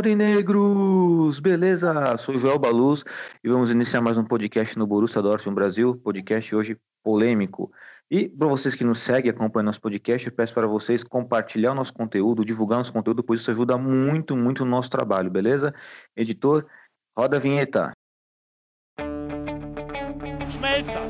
Aurinegros! Beleza? Sou Joel Baluz e vamos iniciar mais um podcast no Borussia Dortmund Brasil, podcast hoje polêmico. E para vocês que nos seguem, acompanham nosso podcast, eu peço para vocês compartilhar o nosso conteúdo, divulgar nosso conteúdo, pois isso ajuda muito, muito o nosso trabalho, beleza? Editor, roda a vinheta. Schmelzer,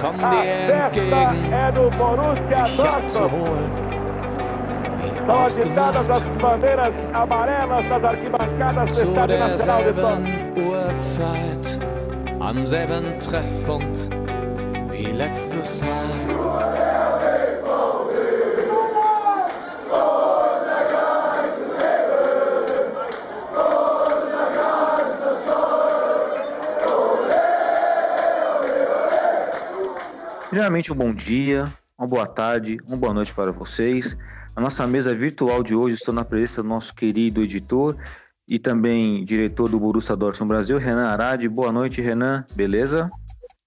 Komm dir entgegen, Borussia mich abzuholen, wie São agitadas as bandeiras amarelas das arquibancadas do zu Estádio Nacional de Dortmund. derselben Uhrzeit, am selben Treffpunkt wie letztes Mal. Primeiramente, um bom dia, uma boa tarde, uma boa noite para vocês. A nossa mesa virtual de hoje estou na presença do nosso querido editor e também diretor do Borussia Dortmund Brasil, Renan Arade. Boa noite, Renan. Beleza?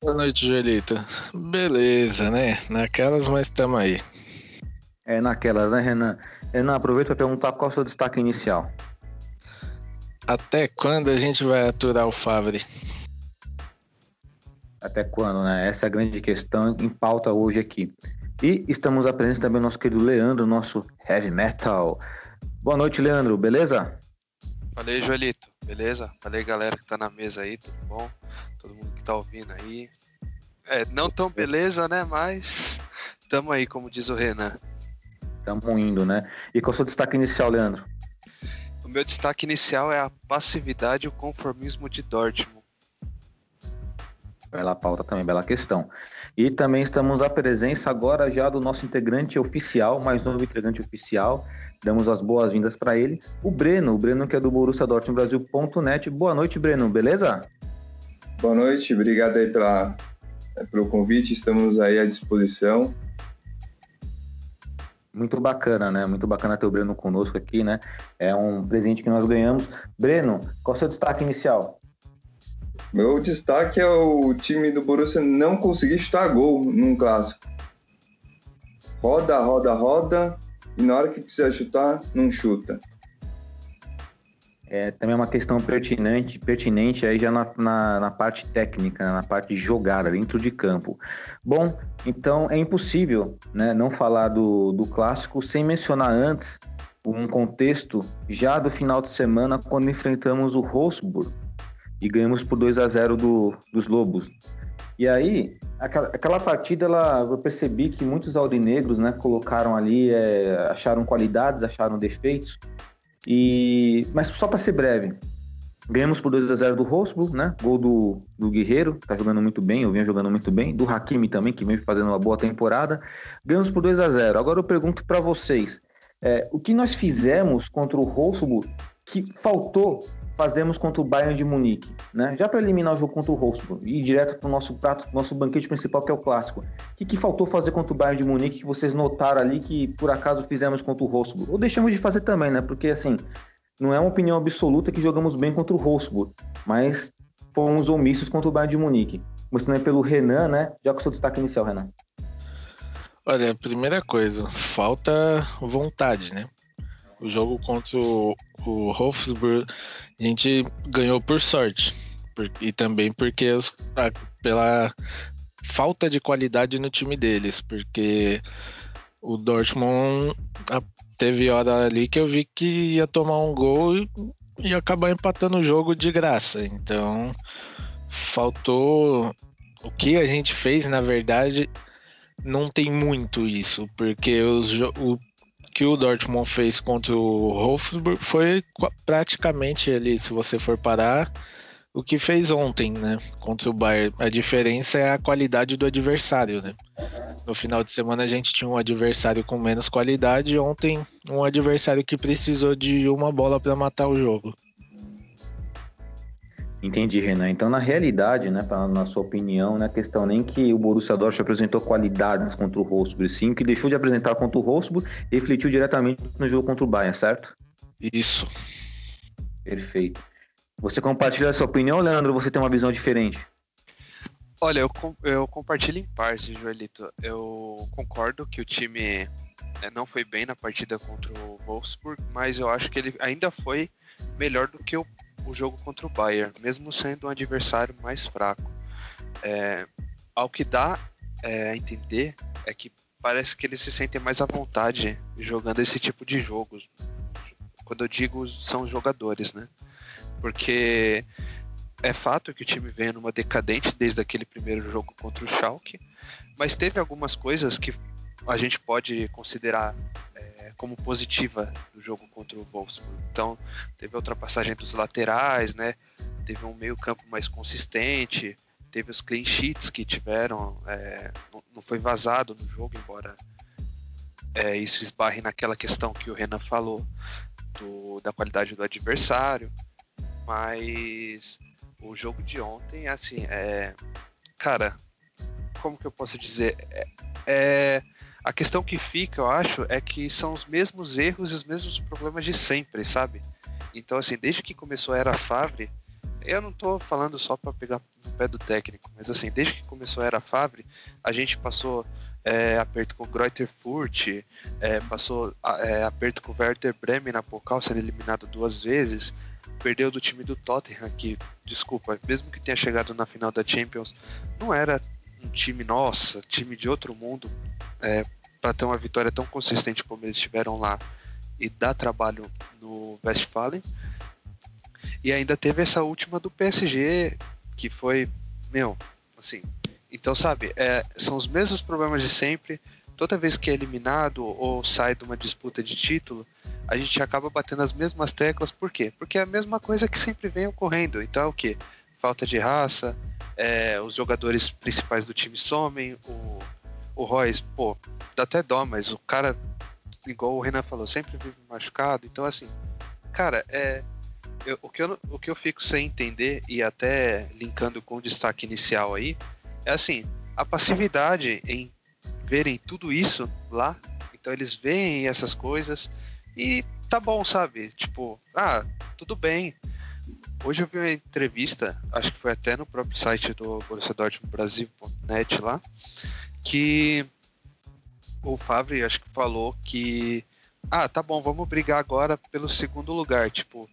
Boa noite, Joelito. Beleza, né? Naquelas, mas estamos aí. É naquelas, né, Renan? Renan, aproveita para perguntar qual é o seu destaque inicial. Até quando a gente vai aturar o Favre? Até quando, né? Essa é a grande questão em pauta hoje aqui. E estamos à presença também do nosso querido Leandro, nosso heavy metal. Boa noite, Leandro, beleza? Falei, Joelito, beleza? Falei, galera que tá na mesa aí, tudo bom? Todo mundo que tá ouvindo aí. É, não tão beleza, né? Mas tamo aí, como diz o Renan. Estamos indo, né? E qual é o seu destaque inicial, Leandro? O meu destaque inicial é a passividade e o conformismo de Dortmund. Bela pauta também, bela questão. E também estamos à presença agora já do nosso integrante oficial, mais novo integrante oficial. Damos as boas-vindas para ele, o Breno, o Breno que é do Borussia Dortmund Brasil.net. Boa noite, Breno, beleza? Boa noite, obrigado aí pela, pelo convite, estamos aí à disposição. Muito bacana, né? Muito bacana ter o Breno conosco aqui, né? É um presente que nós ganhamos. Breno, qual é o seu destaque inicial? Meu destaque é o time do Borussia não conseguir chutar gol num clássico. Roda, roda, roda, e na hora que precisa chutar, não chuta. É também é uma questão pertinente, pertinente aí já na, na, na parte técnica, na parte de jogar dentro de campo. Bom, então é impossível né, não falar do, do clássico sem mencionar antes um contexto já do final de semana quando enfrentamos o Wolfsburg e ganhamos por 2 a 0 do, dos Lobos. E aí, aquela, aquela partida, ela, eu percebi que muitos aurinegros né, colocaram ali, é, acharam qualidades, acharam defeitos, e mas só para ser breve, ganhamos por 2 a 0 do Wolfsburg, né? Gol do, do Guerreiro, que tá jogando muito bem, eu venho jogando muito bem, do Hakimi também, que vem fazendo uma boa temporada. Ganhamos por 2 a 0. Agora eu pergunto para vocês, é, o que nós fizemos contra o Wolfsburg que faltou fazemos contra o Bayern de Munique, né? Já para eliminar o jogo contra o Wolfsburg e ir direto para o nosso prato, nosso banquete principal que é o clássico. O que, que faltou fazer contra o Bayern de Munique que vocês notaram ali que por acaso fizemos contra o Wolfsburg? Ou deixamos de fazer também, né? Porque assim, não é uma opinião absoluta que jogamos bem contra o Wolfsburg, mas fomos omissos contra o Bayern de Munique. Começando aí pelo Renan, né? Já com seu destaque inicial, Renan. Olha, primeira coisa, falta vontade, né? O jogo contra o, o Wolfsburg, a gente ganhou por sorte. Por, e também porque os, a, pela falta de qualidade no time deles, porque o Dortmund a, teve hora ali que eu vi que ia tomar um gol e ia acabar empatando o jogo de graça. Então, faltou o que a gente fez, na verdade, não tem muito isso, porque os, o que o Dortmund fez contra o Wolfsburg foi praticamente ali, se você for parar, o que fez ontem, né? Contra o Bayern. A diferença é a qualidade do adversário, né? No final de semana a gente tinha um adversário com menos qualidade, ontem um adversário que precisou de uma bola para matar o jogo. Entendi, Renan. Então, na realidade, né, pra, na sua opinião, não é questão nem que o Borussia Dortmund apresentou qualidades contra o Wolfsburg, sim, que deixou de apresentar contra o Wolfsburg e refletiu diretamente no jogo contra o Bayern, certo? Isso. Perfeito. Você compartilha a sua opinião, Leandro, ou você tem uma visão diferente? Olha, eu, eu compartilho em parte, Joelito. Eu concordo que o time né, não foi bem na partida contra o Wolfsburg, mas eu acho que ele ainda foi melhor do que o, o jogo contra o Bayern, mesmo sendo um adversário mais fraco. É, ao que dá é, a entender é que parece que eles se sentem mais à vontade jogando esse tipo de jogos. Quando eu digo são jogadores, né? Porque é fato que o time vem numa decadente desde aquele primeiro jogo contra o Schalke, mas teve algumas coisas que a gente pode considerar como positiva no jogo contra o Wolfsburg. Então, teve a ultrapassagem dos laterais, né? Teve um meio-campo mais consistente, teve os clean sheets que tiveram, é, não- não foi vazado no jogo, embora é, isso esbarre naquela questão que o Renan falou do- da qualidade do adversário, mas o jogo de ontem, assim, é. Cara, como que eu posso dizer? É, é- a questão que fica, eu acho, é que são os mesmos erros e os mesmos problemas de sempre, sabe? Então, assim, desde que começou a era Favre, eu não tô falando só para pegar no pé do técnico, mas assim, desde que começou a era Favre, a gente passou é, aperto com Greuther Furt, é, passou é, aperto com Werder Bremen na Pokal, sendo eliminado duas vezes, perdeu do time do Tottenham, que, desculpa, mesmo que tenha chegado na final da Champions, não era um time, nossa, time de outro mundo, é, para ter uma vitória tão consistente como eles tiveram lá e dar trabalho no Westfalen. E ainda teve essa última do PSG, que foi, meu, assim. Então, sabe, é, são os mesmos problemas de sempre. Toda vez que é eliminado ou sai de uma disputa de título, a gente acaba batendo as mesmas teclas. Por quê? Porque é a mesma coisa que sempre vem ocorrendo. Então é o quê? Falta de raça, é, os jogadores principais do time somem, o, o Royce, pô, dá até dó, mas o cara, igual o Renan falou, sempre vive machucado. Então, assim, cara, é, eu- o, que eu, o que eu fico sem entender, e até linkando com o destaque inicial aí, é assim, a passividade em verem tudo isso lá, então eles veem essas coisas e tá bom, sabe? Tipo, ah, tudo bem. Hoje eu vi uma entrevista, acho que foi até no próprio site do Borussia Dortmund Brasil.net lá, que o Favre acho que falou que ah, tá bom, vamos brigar agora pelo segundo lugar, tipo,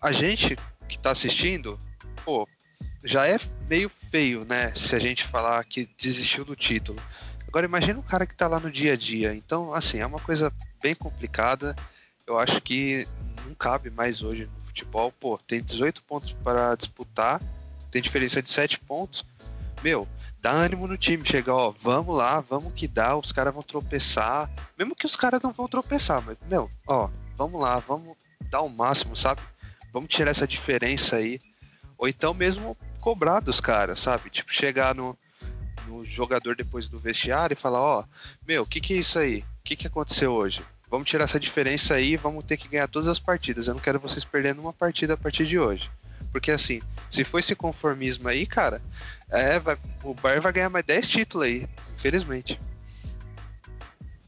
a gente que tá assistindo, pô, já é meio feio, né? Se a gente falar que desistiu do título. Agora imagina um cara que tá lá no dia a dia. Então, assim, é uma coisa bem complicada. Eu acho que não cabe mais hoje no futebol. Pô, tem 18 pontos para disputar, tem diferença de 7 pontos. Meu, dá ânimo no time. Chega, ó, vamos lá, vamos que dá. Os caras vão tropeçar. Mesmo que os caras não vão tropeçar, mas, meu, ó, vamos lá, vamos dar o máximo, sabe? Vamos tirar essa diferença aí. Ou então mesmo cobrar dos caras, sabe? Tipo, chegar no, no jogador depois do vestiário e falar, ó, meu, o que que é isso aí? O que que aconteceu hoje? Vamos tirar essa diferença aí, vamos ter que ganhar todas as partidas. Eu não quero vocês perdendo uma partida a partir de hoje. Porque assim, se for esse conformismo aí, cara, é, vai, o Bayern vai ganhar mais 10 títulos aí, infelizmente.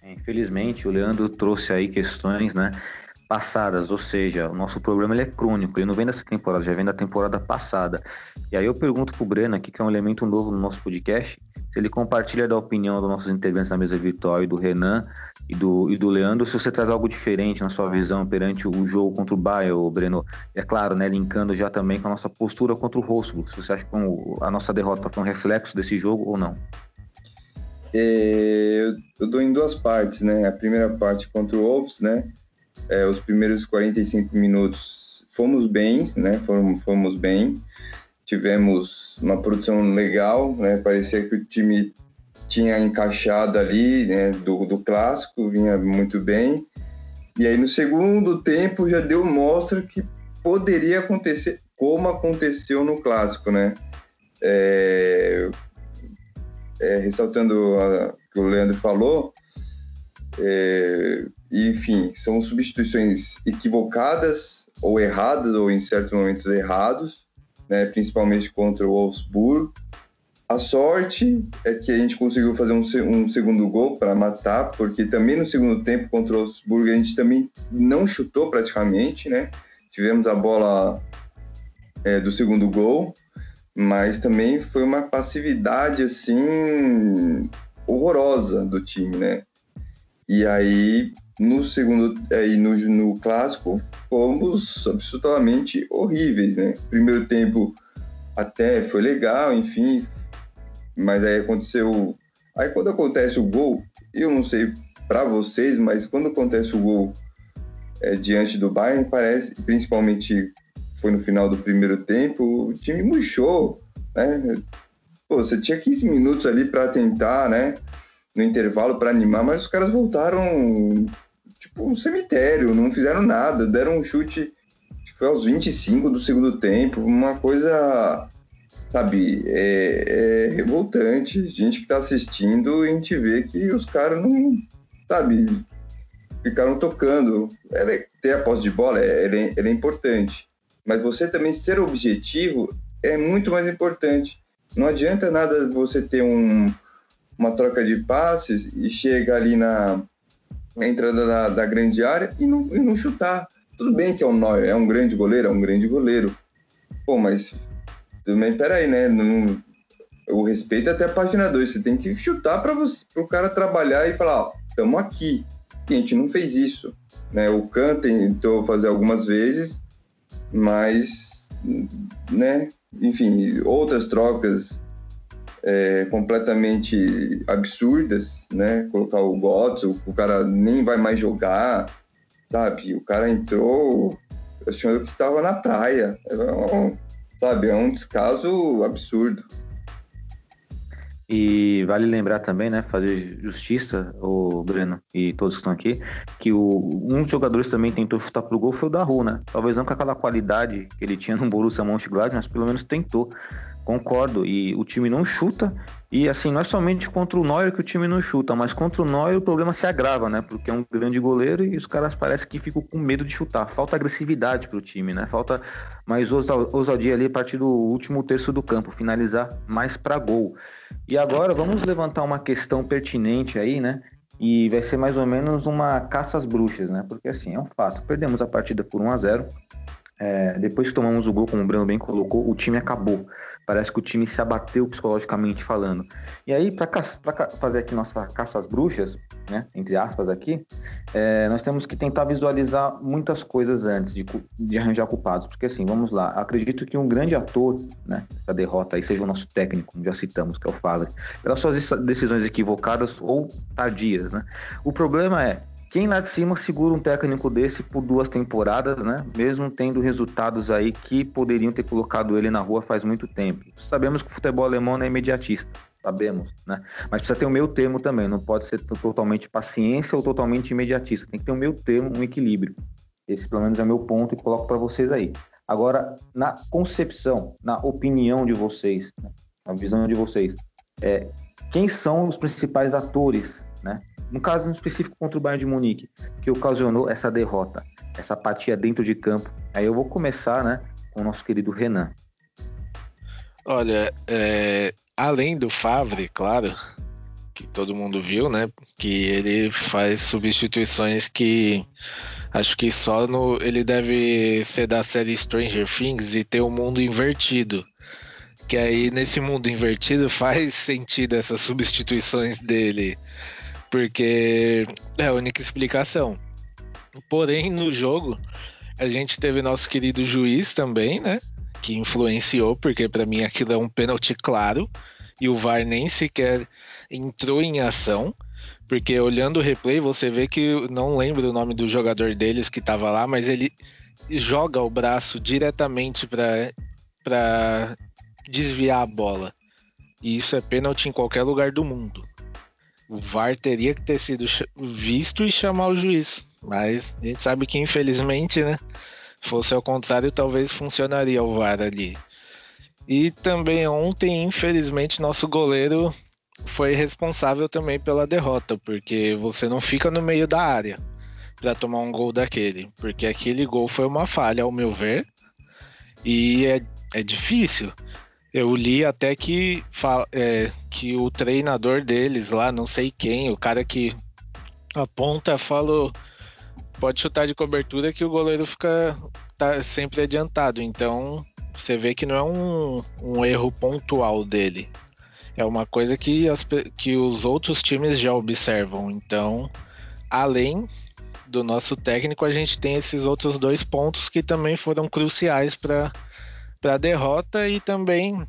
Infelizmente, o Leandro trouxe aí questões, né, passadas, ou seja, o nosso problema ele é crônico, ele não vem dessa temporada, já vem da temporada passada. E aí eu pergunto pro Breno aqui, que é um elemento novo no nosso podcast, se ele compartilha da opinião dos nossos integrantes na mesa virtual e do Renan e do, e do Leandro, se você traz algo diferente na sua visão perante o jogo contra o Bayern, Breno. É claro, né, linkando já também com a nossa postura contra o Wolfsburg, se você acha que a nossa derrota foi um reflexo desse jogo ou não. É, eu dou em duas partes, né? A primeira parte contra o Wolves, né? É, os primeiros 45 minutos fomos bem, né? Fomos, fomos bem. Tivemos uma produção legal, né? Parecia que o time tinha encaixado ali, né? Do, do clássico, vinha muito bem. E aí no segundo tempo já deu mostra que poderia acontecer como aconteceu no clássico, né? É, é, ressaltando o que o Leandro falou, é, enfim, são substituições equivocadas ou erradas, ou em certos momentos errados, né, principalmente contra o Wolfsburg. A sorte é que a gente conseguiu fazer um, um segundo gol para matar, porque também no segundo tempo contra o Wolfsburg a gente também não chutou praticamente, né? Tivemos a bola é, do segundo gol, mas também foi uma passividade assim horrorosa do time, né? E aí no segundo aí no, no clássico fomos absolutamente horríveis, né? Primeiro tempo até foi legal, enfim, mas aí aconteceu. Aí quando acontece o gol, eu não sei para vocês, mas quando acontece o gol é, diante do Bayern, parece, principalmente foi no final do primeiro tempo, o time murchou, né? Pô, você tinha 15 minutos ali para tentar, né? No intervalo para animar, mas os caras voltaram tipo um cemitério, não fizeram nada, deram um chute, foi aos 25 do segundo tempo, uma coisa sabe, é, é revoltante. Gente que está assistindo a gente vê que os caras não, sabe, ficaram tocando. É, ter a posse de bola é, é, é importante, mas você também ser objetivo é muito mais importante. Não adianta nada você ter um, uma troca de passes e chega ali na, na entrada da, da, grande área e não, e não chutar. Tudo bem que é um é um grande goleiro, é um grande goleiro. Pô, mas também, peraí, né? Não, o respeito é até a página 2. Você tem que chutar para o cara trabalhar e falar, ó, estamos aqui. A gente não fez isso. Né? O Khan tentou fazer algumas vezes, mas, né? Enfim, outras trocas é, completamente absurdas, né? Colocar o Gotts, o cara nem vai mais jogar, sabe? O cara entrou achando que estava na praia. É um, Sabe, é um descaso absurdo. E vale lembrar também, né, fazer justiça, o Breno e todos que estão aqui, que o, um dos jogadores também tentou chutar pro gol foi o Daru, né? Talvez não com aquela qualidade que ele tinha no Borussia Mönchengladbach, mas pelo menos tentou. Concordo. E o time não chuta. E assim, não é somente contra o Neuer que o time não chuta, mas contra o Neuer o problema se agrava, né? Porque é um grande goleiro e os caras parecem que ficam com medo de chutar. Falta agressividade pro time, né? Falta mais ousadia ali a partir do último terço do campo, finalizar mais para gol. E agora vamos levantar uma questão pertinente aí, né? E vai ser mais ou menos uma caça às bruxas, né? Porque assim, é um fato. Perdemos a partida por 1 a 0 é, depois que tomamos o gol, como o Breno bem colocou, o time acabou. Parece que o time se abateu psicologicamente falando. E aí, para fazer aqui nossa caça às bruxas, né, entre aspas aqui, é, nós temos que tentar visualizar muitas coisas antes de, de, arranjar culpados. Porque assim, vamos lá, acredito que um grande ator né, dessa derrota aí seja o nosso técnico, já citamos, que é o Favre, pelas suas decisões equivocadas ou tardias. Né? O problema é, quem lá de cima segura um técnico desse por duas temporadas, né? Mesmo tendo resultados aí que poderiam ter colocado ele na rua faz muito tempo. Sabemos que o futebol alemão não é imediatista, sabemos, né? Mas precisa ter o meu termo também, não pode ser totalmente paciência ou totalmente imediatista. Tem que ter o meu termo, um equilíbrio. Esse pelo menos é meu ponto e coloco para vocês aí. Agora, na concepção, na opinião de vocês, né? na visão de vocês, é, quem são os principais atores, né? No caso em específico contra o Bayern de Munique, que ocasionou essa derrota, essa apatia dentro de campo. Aí eu vou começar, né, com o nosso querido Renan. Olha, é, além do Favre, claro, que todo mundo viu, né, que ele faz substituições que acho que só no ele deve ser da série Stranger Things e ter o um mundo invertido. Que aí nesse mundo invertido faz sentido essas substituições dele porque é a única explicação. Porém, no jogo, a gente teve nosso querido juiz também, né? Que influenciou, porque para mim aquilo é um pênalti claro. E o VAR nem sequer entrou em ação. Porque olhando o replay, você vê que não lembro o nome do jogador deles que estava lá, mas ele joga o braço diretamente para desviar a bola. E isso é pênalti em qualquer lugar do mundo o VAR teria que ter sido visto e chamar o juiz. Mas a gente sabe que, infelizmente, né? Fosse ao contrário, talvez funcionaria o VAR ali. E também ontem, infelizmente, nosso goleiro foi responsável também pela derrota, porque você não fica no meio da área para tomar um gol daquele, porque aquele gol foi uma falha, ao meu ver. E é é difícil. Eu li até que, é, que o treinador deles lá, não sei quem, o cara que aponta, falou pode chutar de cobertura que o goleiro fica tá sempre adiantado. Então você vê que não é um, um erro pontual dele. É uma coisa que, as que os outros times já observam. Então, além do nosso técnico, a gente tem esses outros dois pontos que também foram cruciais para a derrota e também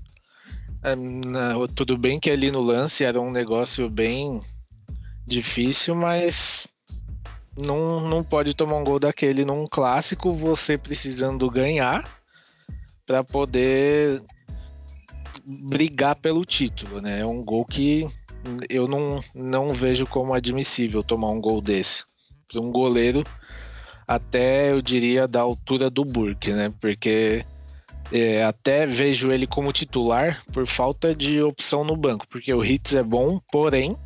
na- tudo bem que ali no lance era um negócio bem difícil, mas não, não pode tomar um gol daquele num clássico, você precisando ganhar para poder brigar pelo título, né? É um gol que eu não, não vejo como admissível tomar um gol desse. Para um goleiro, até eu diria da altura do Burke, né? Porque é, até vejo ele como titular por falta de opção no banco, porque o Hitz é bom, porém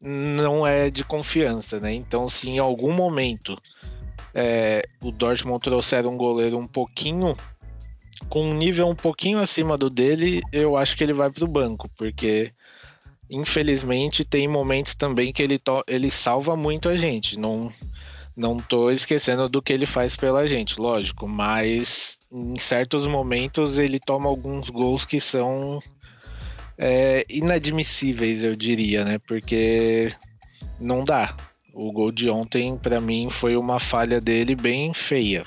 não é de confiança, né? Então, se em algum momento é, o Dortmund trouxer um goleiro um pouquinho com um nível um pouquinho acima do dele, eu acho que ele vai para o banco, porque infelizmente tem momentos também que ele, ele salva muito a gente. Não, não tô esquecendo do que ele faz pela gente, lógico, mas em certos momentos ele toma alguns gols que são é, inadmissíveis, eu diria, né? Porque não dá. O gol de ontem, para mim, foi uma falha dele bem feia.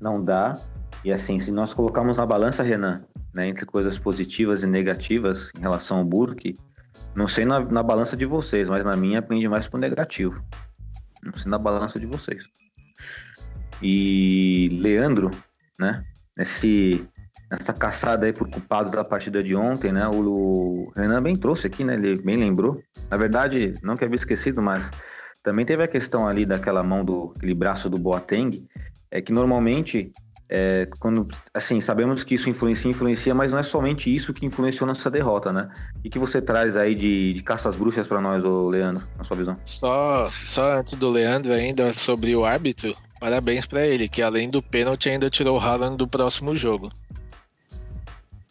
Não dá. E assim, se nós colocarmos na balança, Renan, né, entre coisas positivas e negativas em relação ao Burke, não sei na, na balança de vocês, mas na minha pende mais pro negativo. Não sei na balança de vocês. E Leandro, né, nesse, nessa caçada aí por culpados da partida de ontem, né, o, Renan bem trouxe aqui, né, ele bem lembrou. Na verdade, não que havia esquecido, mas também teve a questão ali daquela mão do, aquele braço do Boateng, é que normalmente é, quando assim sabemos que isso influencia influencia mas não é somente isso que influenciou nossa derrota né e que você traz aí de, de caça às bruxas para nós ô Leandro na sua visão Só, só antes do Leandro ainda sobre o árbitro, parabéns para ele, que além do pênalti ainda tirou o Haaland do próximo jogo.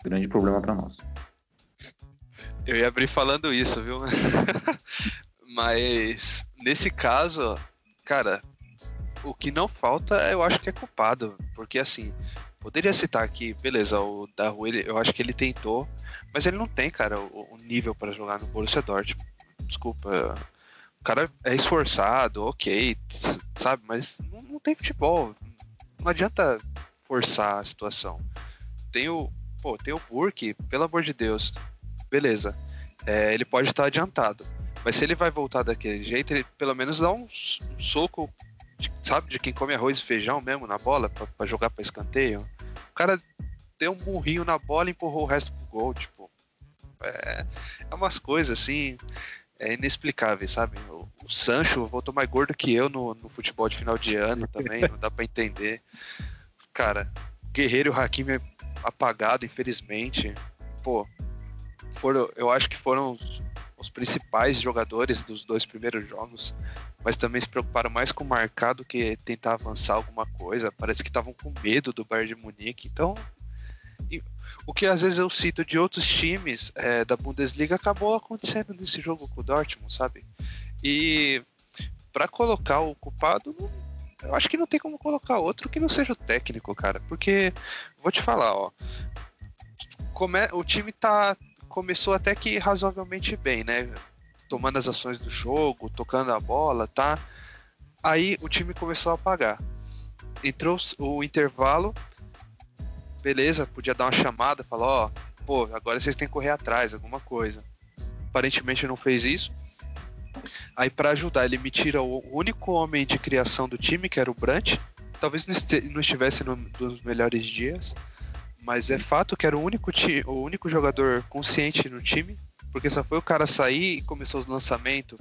grande problema para nós Eu ia abrir falando isso, viu? Mas nesse caso, cara, o que não falta eu acho que é culpado. Porque assim, poderia citar aqui, beleza, o Daru, ele, eu acho que ele tentou, mas ele não tem, cara, o, o nível para jogar no Borussia Dortmund. Desculpa. Cara é esforçado, ok, sabe, mas não, não tem futebol. Não adianta forçar a situação. Tem o, pô, tem o Burke, pelo amor de Deus. Beleza. É, ele pode estar adiantado. Mas se ele vai voltar daquele jeito, ele pelo menos dá um, soco, de- sabe, de quem come arroz e feijão mesmo na bola, pra jogar pra escanteio. O cara deu um burrinho na bola e empurrou o resto pro gol, tipo. É, é umas coisas assim, é inexplicáveis, sabe? O, o Sancho voltou mais gordo que eu no, no futebol de final de ano também, não dá pra entender. Cara, o Guerreiro e o Hakimi é apagado, infelizmente. Pô, foram, eu acho que foram os, os principais jogadores dos dois primeiros jogos, mas também se preocuparam mais com marcar do que tentar avançar alguma coisa. Parece que estavam com medo do Bayern de Munique. Então, o que às vezes eu cito de outros times é, da Bundesliga acabou acontecendo nesse jogo com o Dortmund, sabe? E para colocar o culpado, eu acho que não tem como colocar outro que não seja o técnico, cara. Porque, vou te falar, ó. come- o time tá começou até que razoavelmente bem, né? Tomando as ações do jogo, tocando a bola, tá? Aí o time começou a apagar. Entrou o intervalo, beleza, podia dar uma chamada, falar, ó, pô, agora vocês têm que correr atrás, alguma coisa. Aparentemente não fez isso. Aí pra ajudar, ele me tira o único homem de criação do time, que era o Brant. Talvez não estivesse num dos melhores dias, mas é fato que era o único, o único jogador consciente no time, porque só foi o cara sair e começou os lançamentos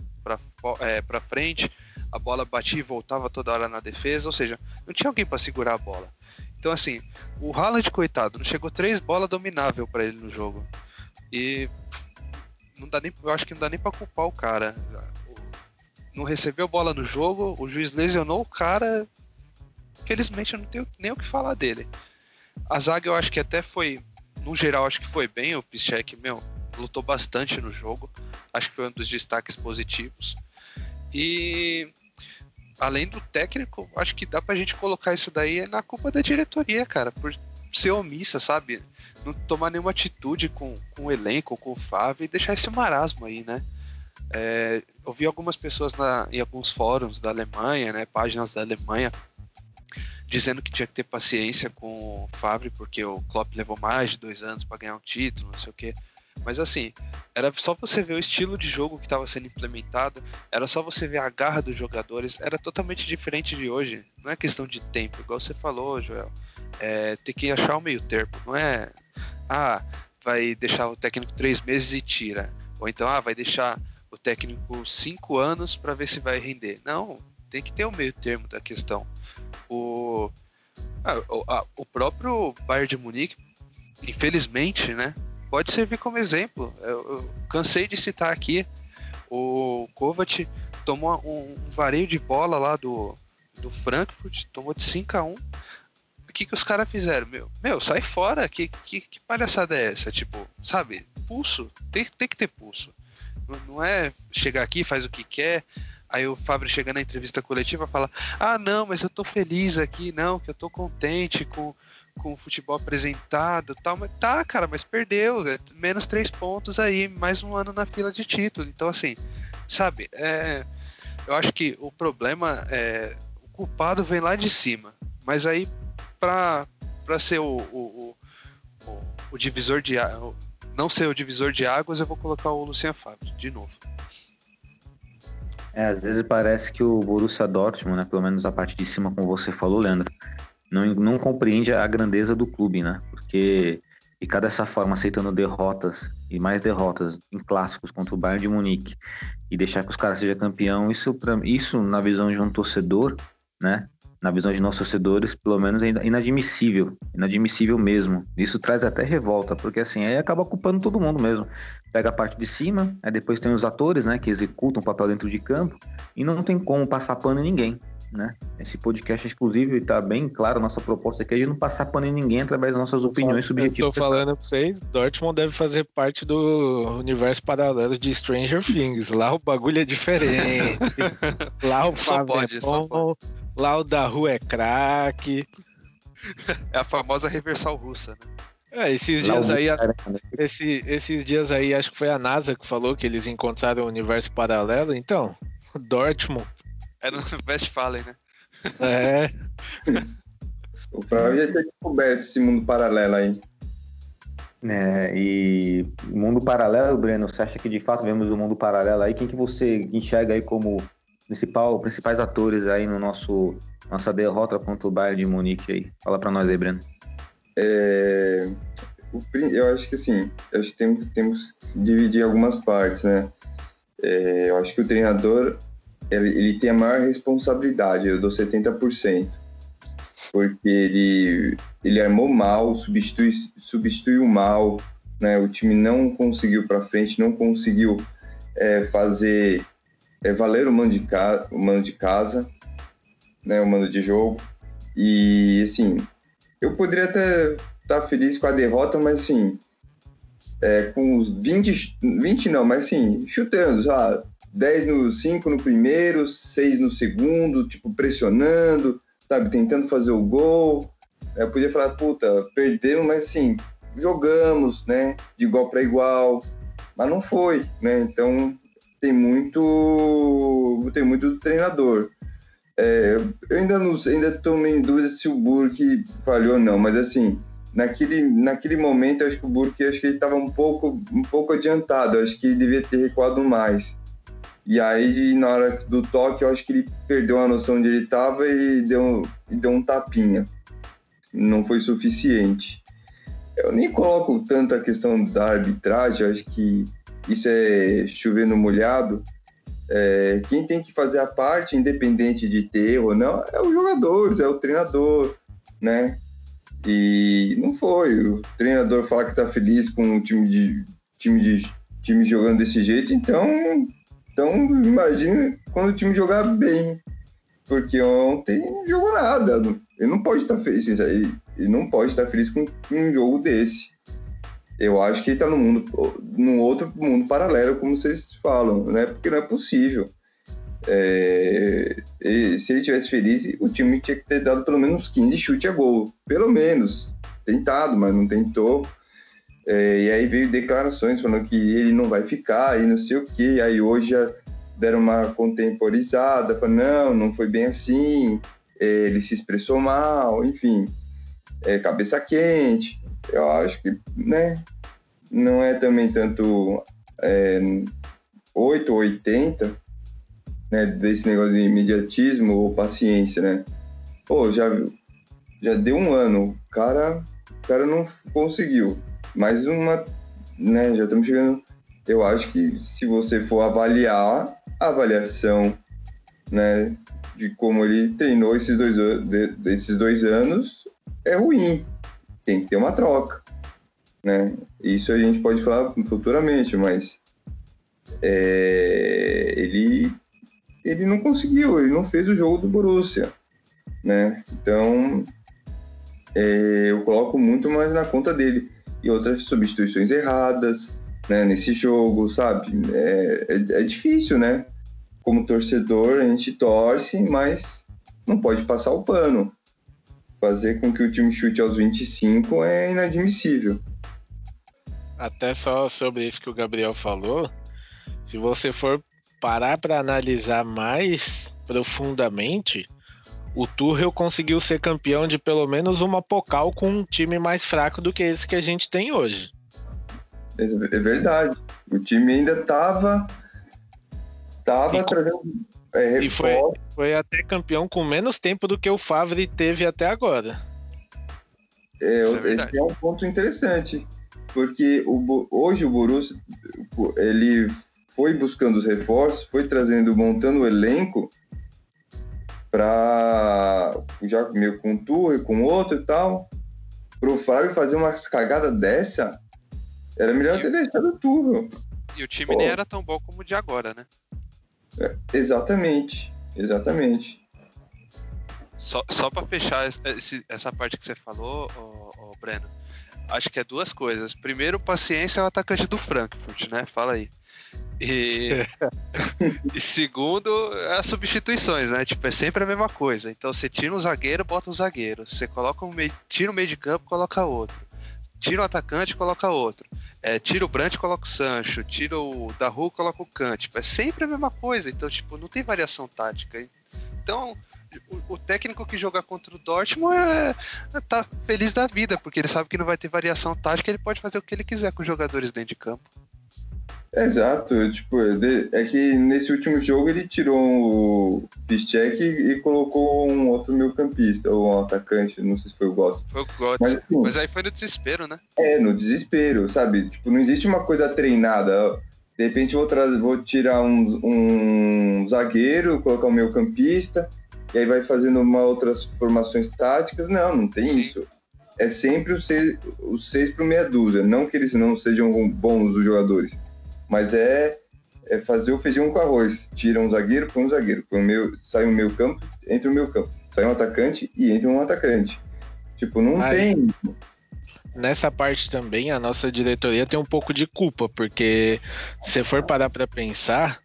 fo- é, pra frente, a bola batia e voltava toda hora na defesa, ou seja, não tinha alguém pra segurar a bola. Então assim, o Haaland, coitado, não chegou três bolas dominável pra ele no jogo. E não dá nem, eu acho que não dá nem pra culpar o cara. Não recebeu bola no jogo, o juiz lesionou o cara Felizmente eu não tenho nem o que falar dele. A zaga eu acho que até foi, no geral, acho que foi bem. O Piszczek, meu, lutou bastante no jogo. Acho que foi um dos destaques positivos. E além do técnico, acho que dá pra gente colocar isso daí na culpa da diretoria, cara, por ser omissa, sabe? Não tomar nenhuma atitude com, com o elenco, com o Fábio e deixar esse marasmo aí, né? É, eu vi algumas pessoas na, em alguns fóruns da Alemanha, né, páginas da Alemanha, dizendo que tinha que ter paciência com o Favre, porque o Klopp levou mais de dois anos para ganhar um título, não sei o quê. Mas assim, era só você ver o estilo de jogo que estava sendo implementado, era só você ver a garra dos jogadores, era totalmente diferente de hoje. Não é questão de tempo, igual você falou, Joel. É, ter que achar o meio termo, não é. Ah, vai deixar o técnico três meses e tira. Ou então, ah, vai deixar o técnico cinco anos para ver se vai render. Não, tem que ter o meio termo da questão. O, ah, o, a, o próprio Bayern de Munique, infelizmente, né, pode servir como exemplo. Eu, eu cansei de citar aqui o Kovac tomou um, um vareio de bola lá do, do Frankfurt, tomou de 5 a 1 o que, que os caras fizeram? Meu, meu, sai fora, que, que, que palhaçada é essa? Tipo, sabe, pulso, tem, tem que ter pulso. Não é chegar aqui, faz o que quer. Aí o Fábio chega na entrevista coletiva e fala: Ah, não, mas eu tô feliz aqui, não, que eu tô contente com, com o futebol apresentado tal. Mas tá, cara, mas perdeu. É menos três pontos aí, mais um ano na fila de título. Então, assim, sabe, é, eu acho que o problema é. O culpado vem lá de cima. Mas aí, pra, pra ser o, o, o, o divisor de não ser o divisor de águas, eu vou colocar o Lucian Fábio, de novo. É, às vezes parece que o Borussia Dortmund, né, pelo menos a parte de cima, como você falou, Leandro, não, não compreende a grandeza do clube, né? Porque ficar dessa forma aceitando derrotas e mais derrotas em clássicos contra o Bayern de Munique e deixar que os caras sejam campeão, isso, pra, isso na visão de um torcedor, né? na visão de nossos torcedores, pelo menos é inadmissível, inadmissível mesmo. Isso traz até revolta, porque assim, aí acaba culpando todo mundo mesmo. Pega a parte de cima, aí depois tem os atores, né, que executam o papel dentro de campo, e não tem como passar pano em ninguém, né? Esse podcast exclusivo está bem claro, nossa proposta aqui é de não passar pano em ninguém através das nossas opiniões Só, subjetivas. Estou falando para vocês, Dortmund deve fazer parte do universo paralelo de Stranger Things. Lá o bagulho é diferente. Lá o só pode, é bom, Lá o da rua é craque. É a famosa reversal russa, né? É, esses dias aí, esse, esses dias aí, acho que foi a NASA que falou que eles encontraram o universo paralelo. Então, Dortmund. É no Westfalen, né? É. o Flávio ia ter descoberto esse mundo paralelo aí. É, e mundo paralelo, Breno, você acha que de fato vemos o um mundo paralelo aí? Quem que você enxerga aí como principal, principais atores aí no nosso nossa derrota contra o Bayern de Munique aí. Fala para nós aí, Breno. É, eu acho que assim, eu acho que temos, temos que dividir algumas partes, né? É, eu acho que o treinador ele, ele, tem a maior responsabilidade, eu dou 70%, porque ele, ele armou mal, substitui, substituiu mal, né? O time não conseguiu para frente, não conseguiu é, fazer é valer o mando de, ca... o mando de casa, né, o mando de jogo. E, assim, eu poderia até estar tá feliz com a derrota, mas, assim, é, com os 20, 20 não, mas, assim, chutando, já 10 no 5 no primeiro, 6 no segundo, tipo, pressionando, sabe, tentando fazer o gol. Eu podia falar, puta, perdemos, mas, assim, jogamos, né, de igual para igual, mas não foi, né? Então tem muito tem muito do treinador. É, eu ainda não ainda estou em dúvida se o Burke falhou ou não, mas assim naquele naquele momento acho que o Burke acho que ele estava um pouco um pouco adiantado, acho que devia ter recuado mais. E aí na hora do toque eu acho que ele perdeu a noção onde ele estava e deu e deu um tapinha. Não foi suficiente. Eu nem coloco tanto a questão da arbitragem, acho que isso é chover no molhado. É, quem tem que fazer a parte, independente de ter ou não, é os jogadores, é o treinador, né? E não foi. O treinador fala que está feliz com o time de time de time jogando desse jeito, então, então imagina quando o time jogar bem. porque ontem não jogou nada. Ele não pode estar feliz, ele, não pode estar feliz com um jogo desse. Eu acho que ele tá no mundo, num outro mundo paralelo, como vocês falam, né? Porque não é possível. É, se ele tivesse feliz, o time tinha que ter dado pelo menos 15 chutes a gol. Pelo menos. Tentado, mas não tentou. É, e aí veio declarações falando que ele não vai ficar e não sei o que. Aí hoje já deram uma contemporizada, falando, não, não foi bem assim, é, ele se expressou mal, enfim. É, cabeça quente. Eu acho que, né, não é também tanto é, 8 ou 80, né, desse negócio de imediatismo ou paciência, né? Pô, já, já deu um ano, o cara, o cara não conseguiu. Mais uma, né, já estamos chegando... Eu acho que se você for avaliar, a avaliação, né, de como ele treinou esses dois, de, esses dois anos é ruim. Tem que ter uma troca, né? Isso a gente pode falar futuramente, mas é, ele ele não conseguiu, ele não fez o jogo do Borussia, né? Então é, eu coloco muito mais na conta dele e outras substituições erradas, né? Nesse jogo, sabe? É, é, é difícil, né? Como torcedor a gente torce, mas não pode passar o pano. Fazer com que o time chute aos 25 é inadmissível. Até só sobre isso que o Gabriel falou, se você for parar para analisar mais profundamente, o Tuchel conseguiu ser campeão de pelo menos uma Pocal com um time mais fraco do que esse que a gente tem hoje. É verdade. O time ainda tava tava e, trazendo é, e foi, foi até campeão com menos tempo do que o Favre teve até agora. É, é esse é um ponto interessante, porque o, hoje o Borussia ele foi buscando os reforços, foi trazendo, montando o elenco para já meio com um tour e com outro e tal. Para o Fábio fazer uma cagada dessa, era melhor e ter deixado o Tuchel. E o time Pô. nem era tão bom como o de agora, né? É, exatamente, exatamente. Só, só para fechar esse, essa parte que você falou, ô, ô, Breno, acho que é duas coisas. Primeiro, paciência é o atacante do Frankfurt, né? Fala aí. E, e segundo, as substituições, né? Tipo, é sempre a mesma coisa. Então você tira um zagueiro, bota um zagueiro. Você coloca um meio, tira o um meio de campo, coloca outro. Tira o atacante, coloca outro. É, tira o Brandt, coloca o Sancho. Tira o Daru, coloca o Kant. Tipo, é sempre a mesma coisa. Então, tipo, não tem variação tática. Então, o, o técnico que jogar contra o Dortmund é, tá feliz da vida, porque ele sabe que não vai ter variação tática, ele pode fazer o que ele quiser com os jogadores dentro de campo. Exato, tipo, é que nesse último jogo ele tirou o Piszczek e colocou um outro meio campista, ou um atacante, não sei se foi o Götze. Foi o Götze, mas, assim, mas, aí foi no desespero, né? É, no desespero, sabe? Tipo, não existe uma coisa treinada. De repente vou, trazer, vou tirar um, um zagueiro, colocar um meio campista, e aí vai fazendo uma outras formações táticas. Não, não tem Sim. isso. É sempre os seis, os seis para meia dúzia. Não que eles não sejam bons os jogadores mas é, é fazer o feijão com arroz. Tira um zagueiro, põe um zagueiro. Põe meu, sai o um meio campo, entra o meio campo. Sai um atacante e entra um atacante. Tipo, não tem. Nessa parte também, a nossa diretoria tem um pouco de culpa, porque se for parar para pensar,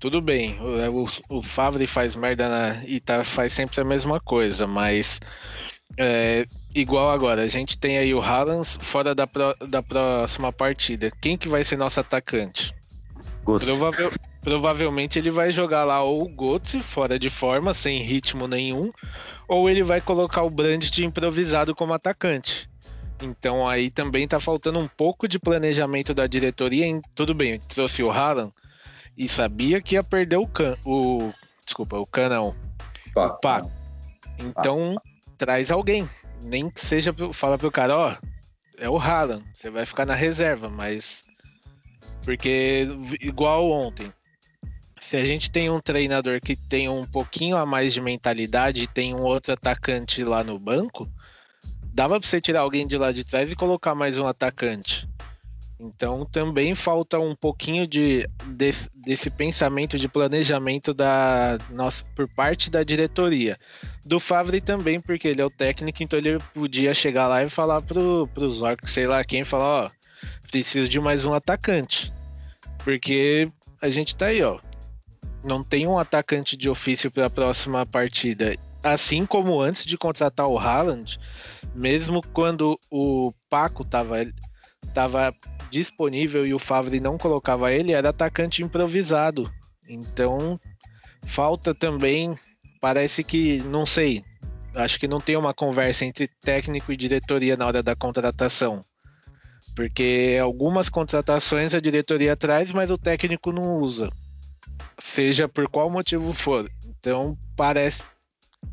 tudo bem, o, o, o Favre faz merda na, e tá, faz sempre a mesma coisa, mas é, igual agora, a gente tem aí o Haaland fora da, pro, da próxima partida. Quem que vai ser nosso atacante? Provável, provavelmente ele vai jogar lá ou o Götze fora de forma, sem ritmo nenhum, ou ele vai colocar o Brandt improvisado como atacante. Então aí também tá faltando um pouco de planejamento da diretoria. Em, tudo bem, trouxe o Haaland e sabia que ia perder o Can, o desculpa, o Canão, o Paco. Então traz alguém. Nem que seja fala pro cara, ó, é o Haaland, você vai ficar na reserva, mas. Porque, igual ontem, se a gente tem um treinador que tem um pouquinho a mais de mentalidade e tem um outro atacante lá no banco, dava pra você tirar alguém de lá de trás e colocar mais um atacante. Então também falta um pouquinho de, desse, desse pensamento de planejamento da nossa por parte da diretoria. Do Favre também, porque ele é o técnico, então ele podia chegar lá e falar pro, pros orcs, sei lá quem, falar, ó, preciso de mais um atacante. Porque a gente tá aí, ó. Não tem um atacante de ofício para a próxima partida. Assim como antes de contratar o Haaland, mesmo quando o Paco tava, tava disponível e o Favre não colocava ele, era atacante improvisado. Então, falta também, parece que, não sei, acho que não tem uma conversa entre técnico e diretoria na hora da contratação. Porque algumas contratações a diretoria traz, mas o técnico não usa. Seja por qual motivo for. Então, parece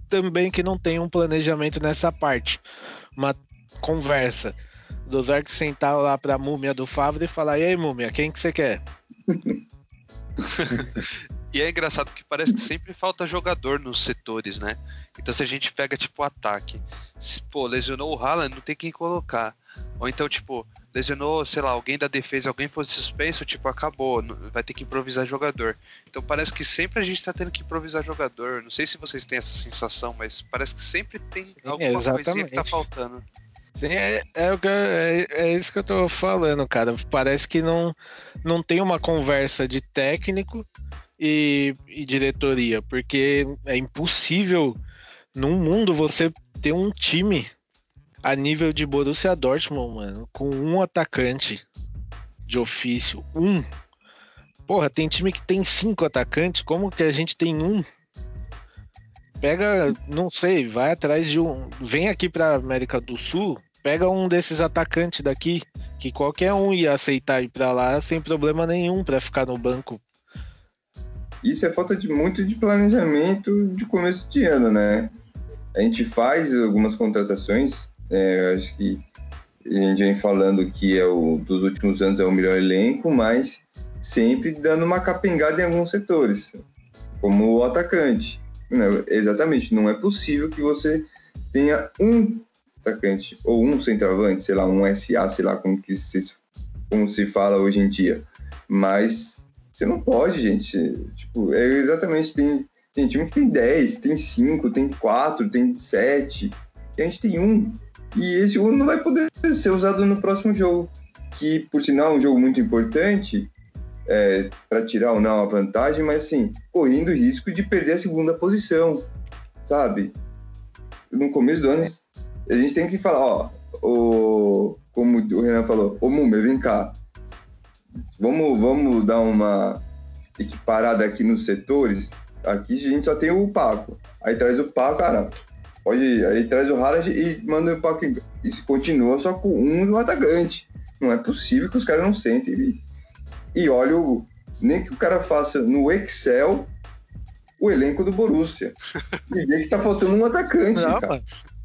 também que não tem um planejamento nessa parte. Uma conversa dos arcos sentar lá pra múmia do Fábio e falar: E aí, múmia, quem que você quer? e é engraçado que parece que sempre falta jogador nos setores, né? Então se a gente pega, tipo, ataque, se, pô, lesionou o Haaland, não tem quem colocar. Ou então, tipo, lesionou, sei lá, alguém da defesa, alguém foi suspenso, tipo, acabou, vai ter que improvisar jogador. Então parece que sempre a gente tá tendo que improvisar jogador. Não sei se vocês têm essa sensação, mas parece que sempre tem alguma exatamente. coisinha que tá faltando. Sim, é, é, é, é, isso que eu tô falando, cara. Parece que não, não tem uma conversa de técnico e, e diretoria, porque é impossível num mundo você ter um time a nível de Borussia Dortmund, mano, com um atacante de ofício, um. Porra, tem time que tem cinco atacantes, como que a gente tem um? pega, não sei, vai atrás de um. Vem aqui pra América do Sul, pega um desses atacantes daqui, que qualquer um ia aceitar ir pra lá sem problema nenhum para ficar no banco. Isso é falta de muito de planejamento de começo de ano, né? A gente faz algumas contratações, é, acho que a gente vem falando que é o dos últimos anos é o melhor elenco, mas sempre dando uma capengada em alguns setores, como o atacante. Exatamente, não é possível que você tenha um atacante ou um centroavante, sei lá, um SA, sei lá como que se, como se fala hoje em dia. Mas você não pode, gente. Tipo, é exatamente tem tem time que tem 10, tem 5, tem 4, tem 7, e a gente tem um. E esse um não vai poder ser usado no próximo jogo, que por sinal é um jogo muito importante, é, para tirar ou não a vantagem, mas assim, correndo o risco de perder a segunda posição, sabe? No começo do ano, a gente tem que falar, ó, o, como o Renan falou, ô Múmia, vem cá, vamos, vamos dar uma equiparada aqui nos setores, aqui a gente só tem o Paco, aí traz o Paco, cara, pode, aí traz o Haaland e manda o Paco, e continua só com um no atacante, não é possível que os caras não sentem. E e olha o, nem que o cara faça no Excel o elenco do Borussia. e vê que tá faltando um atacante, Não, cara. Pô,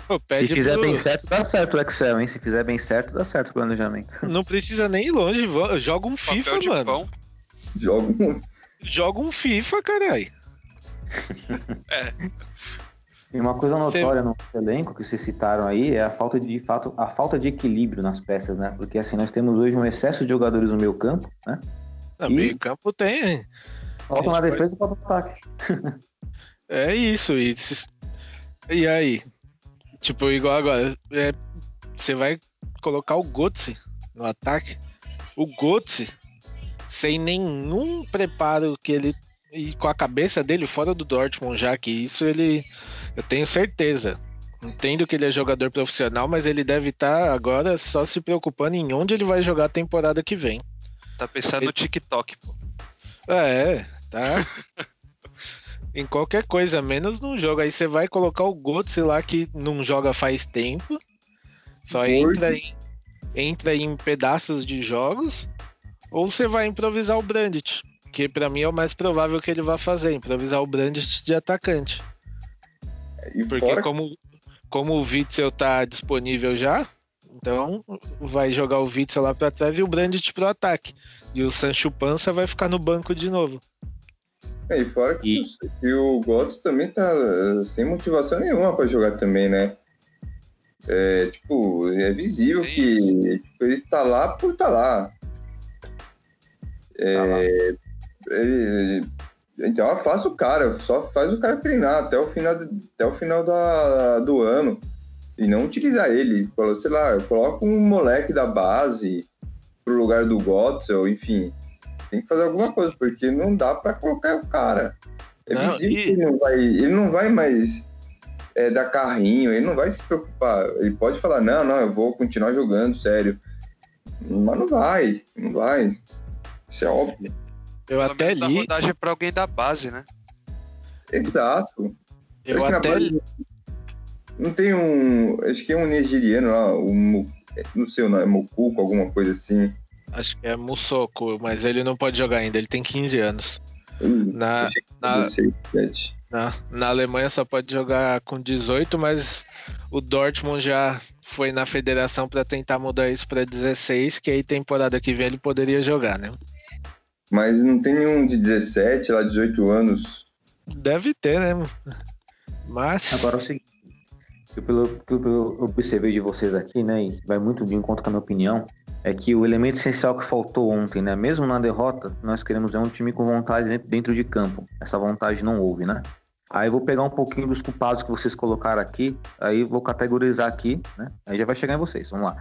Se fizer pro... bem certo, dá certo o Excel, hein? Se fizer bem certo, dá certo o planejamento. Não precisa nem ir longe, joga um FIFA, mano. Pão. Joga um... Joga um FIFA, caralho. é. E uma coisa notória no elenco que vocês citaram aí é a falta de, de fato, a falta de equilíbrio nas peças, né? Porque assim, nós temos hoje um excesso de jogadores no meio campo, né? No e... meio campo tem. Falta na defesa e falta no ataque. é isso, isso. E aí? Tipo, igual agora, é, você vai colocar o Götze no ataque. O Götze, sem nenhum preparo que ele e com a cabeça dele fora do Dortmund já que isso ele eu tenho certeza. Entendo que ele é jogador profissional, mas ele deve estar tá agora só se preocupando em onde ele vai jogar a temporada que vem. Tá pensando ele... no TikTok, pô. É, tá. em qualquer coisa, menos no jogo. Aí você vai colocar o Götze lá que não joga faz tempo. Só entra em, entra em pedaços de jogos. Ou você vai improvisar o Brandt que para mim é o mais provável que ele vá fazer, improvisar o Brandt de atacante. E Porque fora... como, como o Witzel tá disponível já, então vai jogar o Witzel lá para trás e o Brandt pro ataque. E o Sancho Pança vai ficar no banco de novo. É, e fora que, e... que o Götze também tá eh, sem motivação nenhuma para jogar também, né? É, tipo, é visível que tipo, ele está lá por estar tá lá. É, ele- então afasta o cara, só faz o cara treinar até o final, até o final da, do ano. E não utilizar ele. Sei lá, coloca um moleque da base pro lugar do Gottsel, enfim. Tem que fazer alguma coisa, porque não dá pra colocar o cara. É Não, visível e- que ele não vai, ele não vai mais é, dar carrinho, ele não vai se preocupar. Ele pode falar, não, não, eu vou continuar jogando, sério. Mas não vai, não vai. Isso é óbvio. Eu Pelo até li, rodagem pra alguém da base, né? Exato. eu Acho que na até base Não tem um. Acho que é um nigeriano lá, um. Mo- Não sei o nome, é Mokuko, alguma coisa assim. Acho que é Musoko, mas ele não pode jogar ainda, ele tem 15 anos. Ih, Na, na- era 16, 17. na, na Alemanha só pode jogar com 18, mas o Dortmund já foi na federação para tentar mudar isso para 16, que aí temporada que vem ele poderia jogar, né? Mas não tem nenhum de 17, lá 18 anos. Deve ter, né? Mas Agora é o seguinte, eu, pelo que eu observei de vocês aqui, né, e vai muito de encontro com a minha opinião, é que o elemento essencial que faltou ontem, né, mesmo na derrota, nós queremos ver um time com vontade dentro- de campo. Essa vontade não houve, né? Aí vou pegar um pouquinho dos culpados que vocês colocaram aqui, aí vou categorizar aqui, né? Aí já vai chegar em vocês, vamos lá.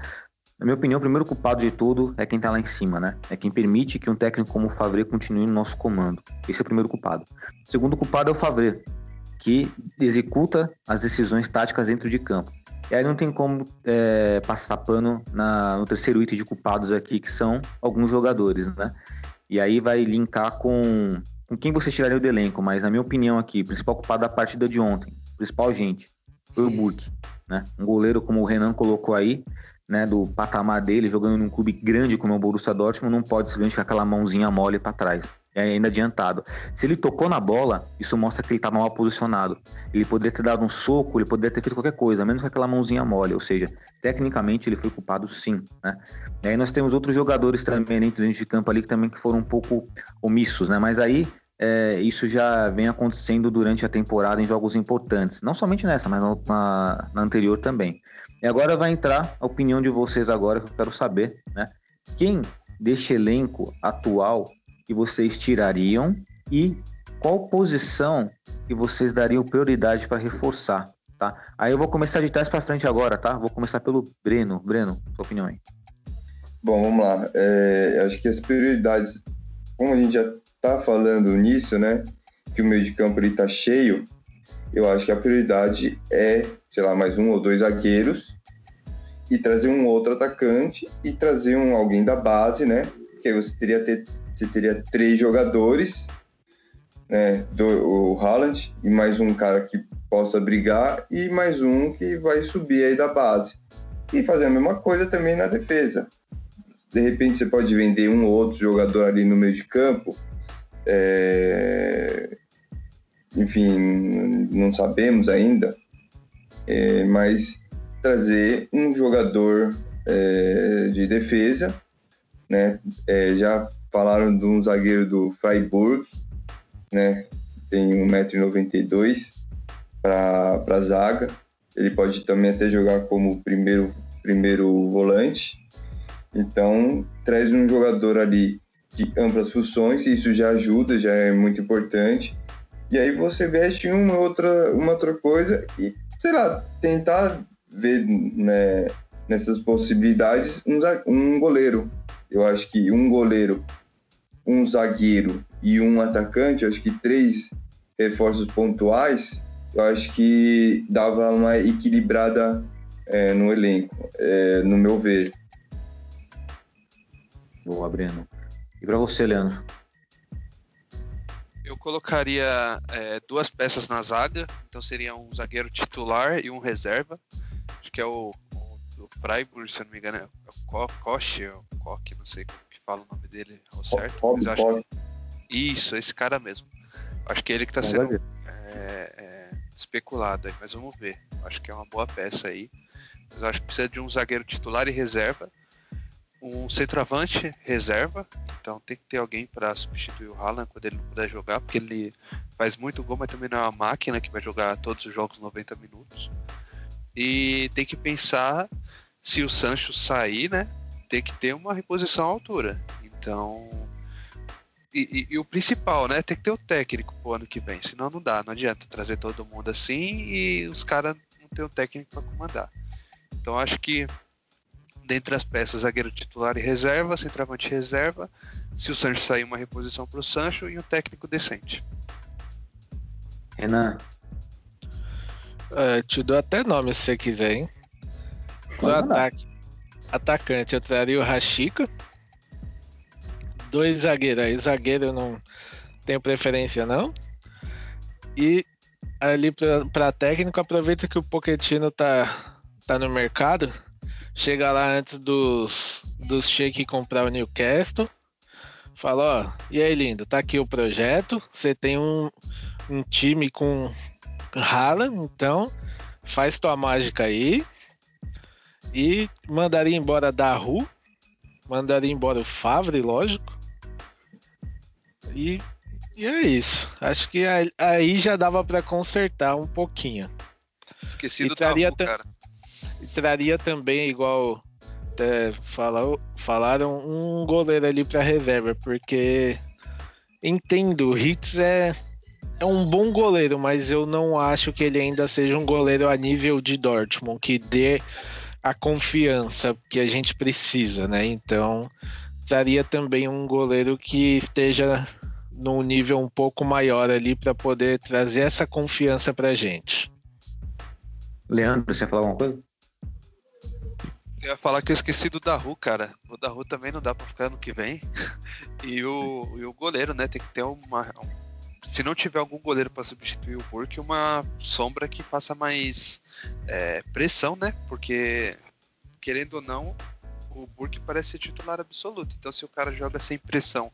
Na minha opinião, o primeiro culpado de tudo é quem tá lá em cima, né? É quem permite que um técnico como o Favre continue no nosso comando. Esse é o primeiro culpado. O segundo culpado é o Favre, que executa as decisões táticas dentro de campo. E aí não tem como é, passar pano na- no terceiro item de culpados aqui, que são alguns jogadores, né? E aí vai linkar com, com quem você tiraria do elenco, mas na minha opinião aqui, o principal culpado da partida de ontem, principal gente, foi o Burke, né? Um goleiro como o Renan colocou aí, né, do patamar dele, jogando num clube grande como é o Borussia Dortmund, não pode simplesmente com aquela mãozinha mole para trás. É ainda adiantado. Se ele tocou na bola, isso mostra que ele tá mal posicionado. Ele poderia ter dado um soco, ele poderia ter feito qualquer coisa, menos com aquela mãozinha mole. Ou seja, tecnicamente ele foi culpado sim. Né? E aí nós temos outros jogadores também dentro de campo ali que também que foram um pouco omissos, né? Mas aí é, isso já vem acontecendo durante a temporada em jogos importantes. Não somente nessa, mas na, na- na anterior também. E agora vai entrar a opinião de vocês agora, que eu quero saber, né? Quem deste elenco atual que vocês tirariam e qual posição que vocês dariam prioridade para reforçar, tá? Aí eu vou começar de trás para frente agora, tá? Vou começar pelo Breno. Breno, sua opinião aí. Bom, vamos lá. É, acho que as prioridades, como a gente já tá falando nisso, né? Que o meio de campo ele tá cheio, eu acho que a prioridade é, sei lá, mais um ou dois zagueiros e trazer um outro atacante e trazer um alguém da base, né? Que aí você teria ter, você teria três jogadores, né? Do, o Haaland e mais um cara que possa brigar e mais um que vai subir aí da base. E fazer a mesma coisa também na defesa de repente você pode vender um ou outro jogador ali no meio de campo. É, Enfim, não sabemos ainda, É, mas trazer um jogador é, de defesa, né? É, já falaram de um zagueiro do Freiburg, né? Tem 1,92m para a zaga. Ele pode também até jogar como primeiro, primeiro volante. Então, traz um jogador ali de amplas funções, e isso já ajuda, já é muito importante. E aí você veste uma outra, uma outra coisa e, sei lá, tentar ver né, nessas possibilidades um, um goleiro. Eu acho que um goleiro, um zagueiro e um atacante, eu acho que três reforços pontuais, eu acho que dava uma equilibrada é, no elenco, é, no meu ver. Boa, Breno. E para você, Leandro? Eu colocaria é, duas peças na zaga, então seria um zagueiro titular e um reserva. Acho que é o, o do Freiburg, se eu não me engano, é o Ko- Koch, ou Koch, não sei como que fala o nome dele ao certo. Rob mas acho que- Isso, esse cara mesmo. Acho que é ele que tá sendo é, é, especulado aí, mas vamos ver. Acho que é uma boa peça aí. Mas eu acho que precisa de um zagueiro titular e reserva, um centroavante reserva, então tem que ter alguém para substituir o Haaland quando ele não puder jogar, porque ele faz muito gol, mas também não é uma máquina que vai jogar todos os jogos 90 minutos. E tem que pensar se o Sancho sair, né? Tem que ter uma reposição à altura. Então e, e- e o principal, né? Tem que ter o técnico pro ano que vem. Senão não dá. Não adianta trazer todo mundo assim e os caras não ter o técnico para comandar. Então acho que dentre as peças, zagueiro titular e reserva, centroavante e reserva. Se o Sancho sair, uma reposição pro Sancho e um técnico decente. Renan, É, te dou até nome se você quiser, hein? Do ataque. Atacante, eu traria o Rashica. Dois zagueiros. Aí, zagueiro eu não tenho preferência, não. E ali pra, pra técnico, aproveita que o Pochettino tá, tá no mercado. Chega lá antes dos, dos Sheik comprar o Newcastle. Fala, ó, e aí, lindo, tá aqui o projeto. Você tem um, um time com Haaland, então faz tua mágica aí. E mandaria embora Daru. Mandaria embora o Favre, lógico. E, e é isso. Acho que aí- já dava pra consertar um pouquinho. Esquecido E traria Tabu, ta- cara. E traria também, igual é, falou, falaram, um goleiro ali pra reserva, porque entendo, o Hitz é, é um bom goleiro, mas eu não acho que ele ainda seja um goleiro a nível de Dortmund, que dê a confiança que a gente precisa, né? Então, traria também um goleiro que esteja num nível um pouco maior ali para poder trazer essa confiança pra gente. Leandro, você ia falar alguma coisa? Eu ia falar que eu esqueci do Daru, cara. O Daru também não dá pra ficar no que vem. E o, e o goleiro, né? Tem que ter uma. um- se não tiver algum goleiro pra substituir o Burke, uma sombra que faça mais é, pressão, né? Porque, querendo ou não, o Burke parece ser titular absoluto. Então, se o cara joga sem pressão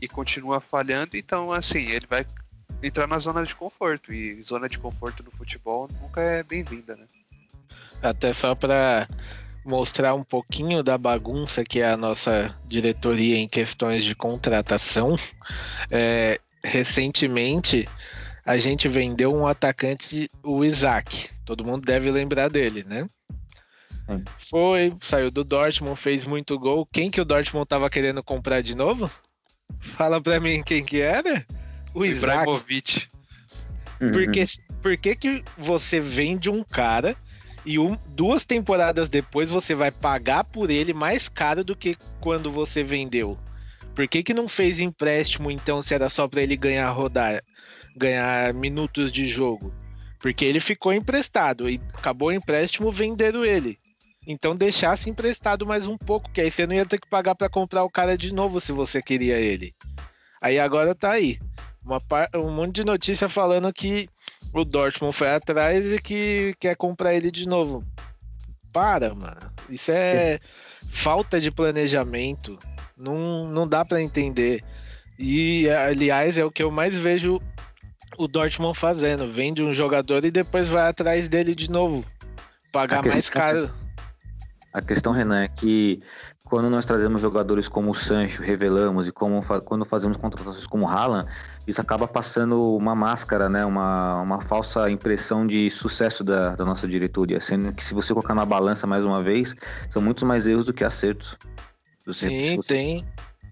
e continua falhando, então, assim, ele vai entrar na zona de conforto. E zona de conforto no futebol nunca é bem-vinda, né? Até só para mostrar um pouquinho da bagunça que é a nossa diretoria em questões de contratação. é, recentemente a gente vendeu um atacante, o Isaac. Todo mundo deve lembrar dele, né? Sim. Foi, saiu do Dortmund, fez muito gol. Quem que o Dortmund tava querendo comprar de novo? Fala pra mim quem que era? O Isaac. Ibrahimovic. Uhum. Porque, por que, que você vende um cara e um- duas temporadas depois você vai pagar por ele mais caro do que quando você vendeu? Por que, que não fez empréstimo então se era só para ele ganhar rodar, ganhar minutos de jogo? Porque ele ficou emprestado e acabou o empréstimo vendendo ele. Então deixasse emprestado mais um pouco, que aí você não ia ter que pagar para comprar o cara de novo se você queria ele. Aí agora tá aí. Par- um monte de notícia falando que o Dortmund foi atrás e que quer comprar ele de novo. Para, mano. Isso é falta de planejamento. Não, não dá pra entender. E, aliás, é o que eu mais vejo o Dortmund fazendo. Vende um jogador e depois vai atrás dele de novo. Pagar A mais questão- caro. A questão, Renan, é que quando nós trazemos jogadores como o Sancho, revelamos, e como quando fazemos contratações como o Haaland, isso acaba passando uma máscara, né? Uma, uma falsa impressão de sucesso da, da nossa diretoria. Sendo que se você colocar na balança mais uma vez, são muitos mais erros do que acertos. Sim, tem.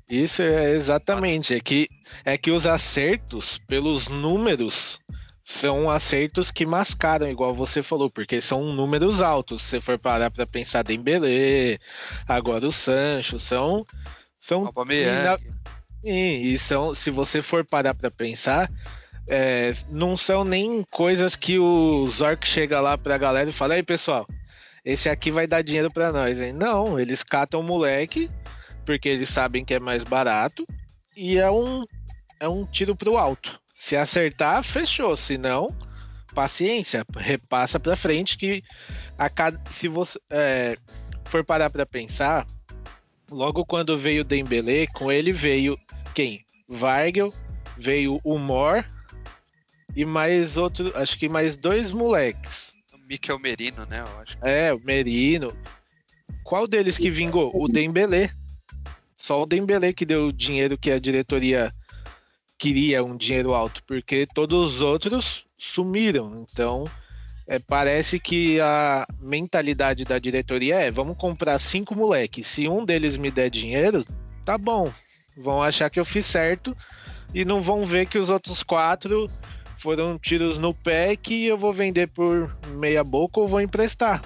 Isso é exatamente. É que, é que os acertos, pelos números, são acertos que mascaram, igual você falou, porque são números altos. Se você for parar pra pensar Dembélé, agora o Sancho, são. são Aubameyang. e, e são, se você for parar pra pensar, é, não são nem coisas que o Zork chega lá pra galera e fala: aí pessoal, esse aqui vai dar dinheiro pra nós, hein? Não, eles catam o moleque porque eles sabem que é mais barato e é um, é um tiro pro alto. Se acertar, fechou. Se não, paciência, repassa pra frente que a cada, se você é, for parar pra pensar, logo quando veio o Dembélé, com ele veio quem? Weigel, veio o Mor e mais outro, acho que mais dois moleques. Mikel Merino, né? Eu acho. É, o Merino. Qual deles que vingou? O Dembélé. Só o Dembélé que deu o dinheiro que a diretoria queria, um dinheiro alto, porque todos os outros sumiram. Então, é, parece que a mentalidade da diretoria é: vamos comprar cinco moleques. Se um deles me der dinheiro, tá bom. Vão achar que eu fiz certo e não vão ver que os outros quatro foram tiros no pé que eu vou vender por meia boca ou vou emprestar.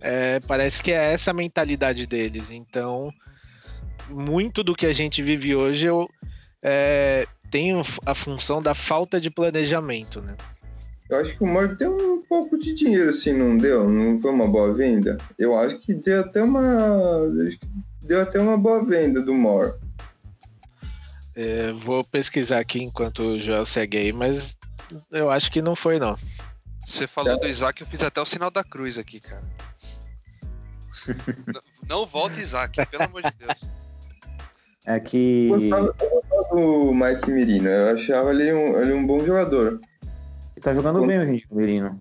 É, parece que é essa a mentalidade deles. Então, muito do que a gente vive hoje eu é, tem a função da falta de planejamento, né? Eu acho que o Mor deu um pouco de dinheiro, assim, não deu? Não foi uma boa venda? Eu acho que deu até uma. acho que Deu até uma boa venda do Mor. É, vou pesquisar aqui enquanto o Joel segue aí, mas eu acho que não foi, não. Você falou do Isaac, eu fiz até o sinal da cruz aqui, cara. não, não volta, Isaac, pelo amor de Deus. É que. Eu gostava, do Mike Mirino, eu achava ele um, ele um bom jogador. Ele tá jogando bem hoje, o Merino.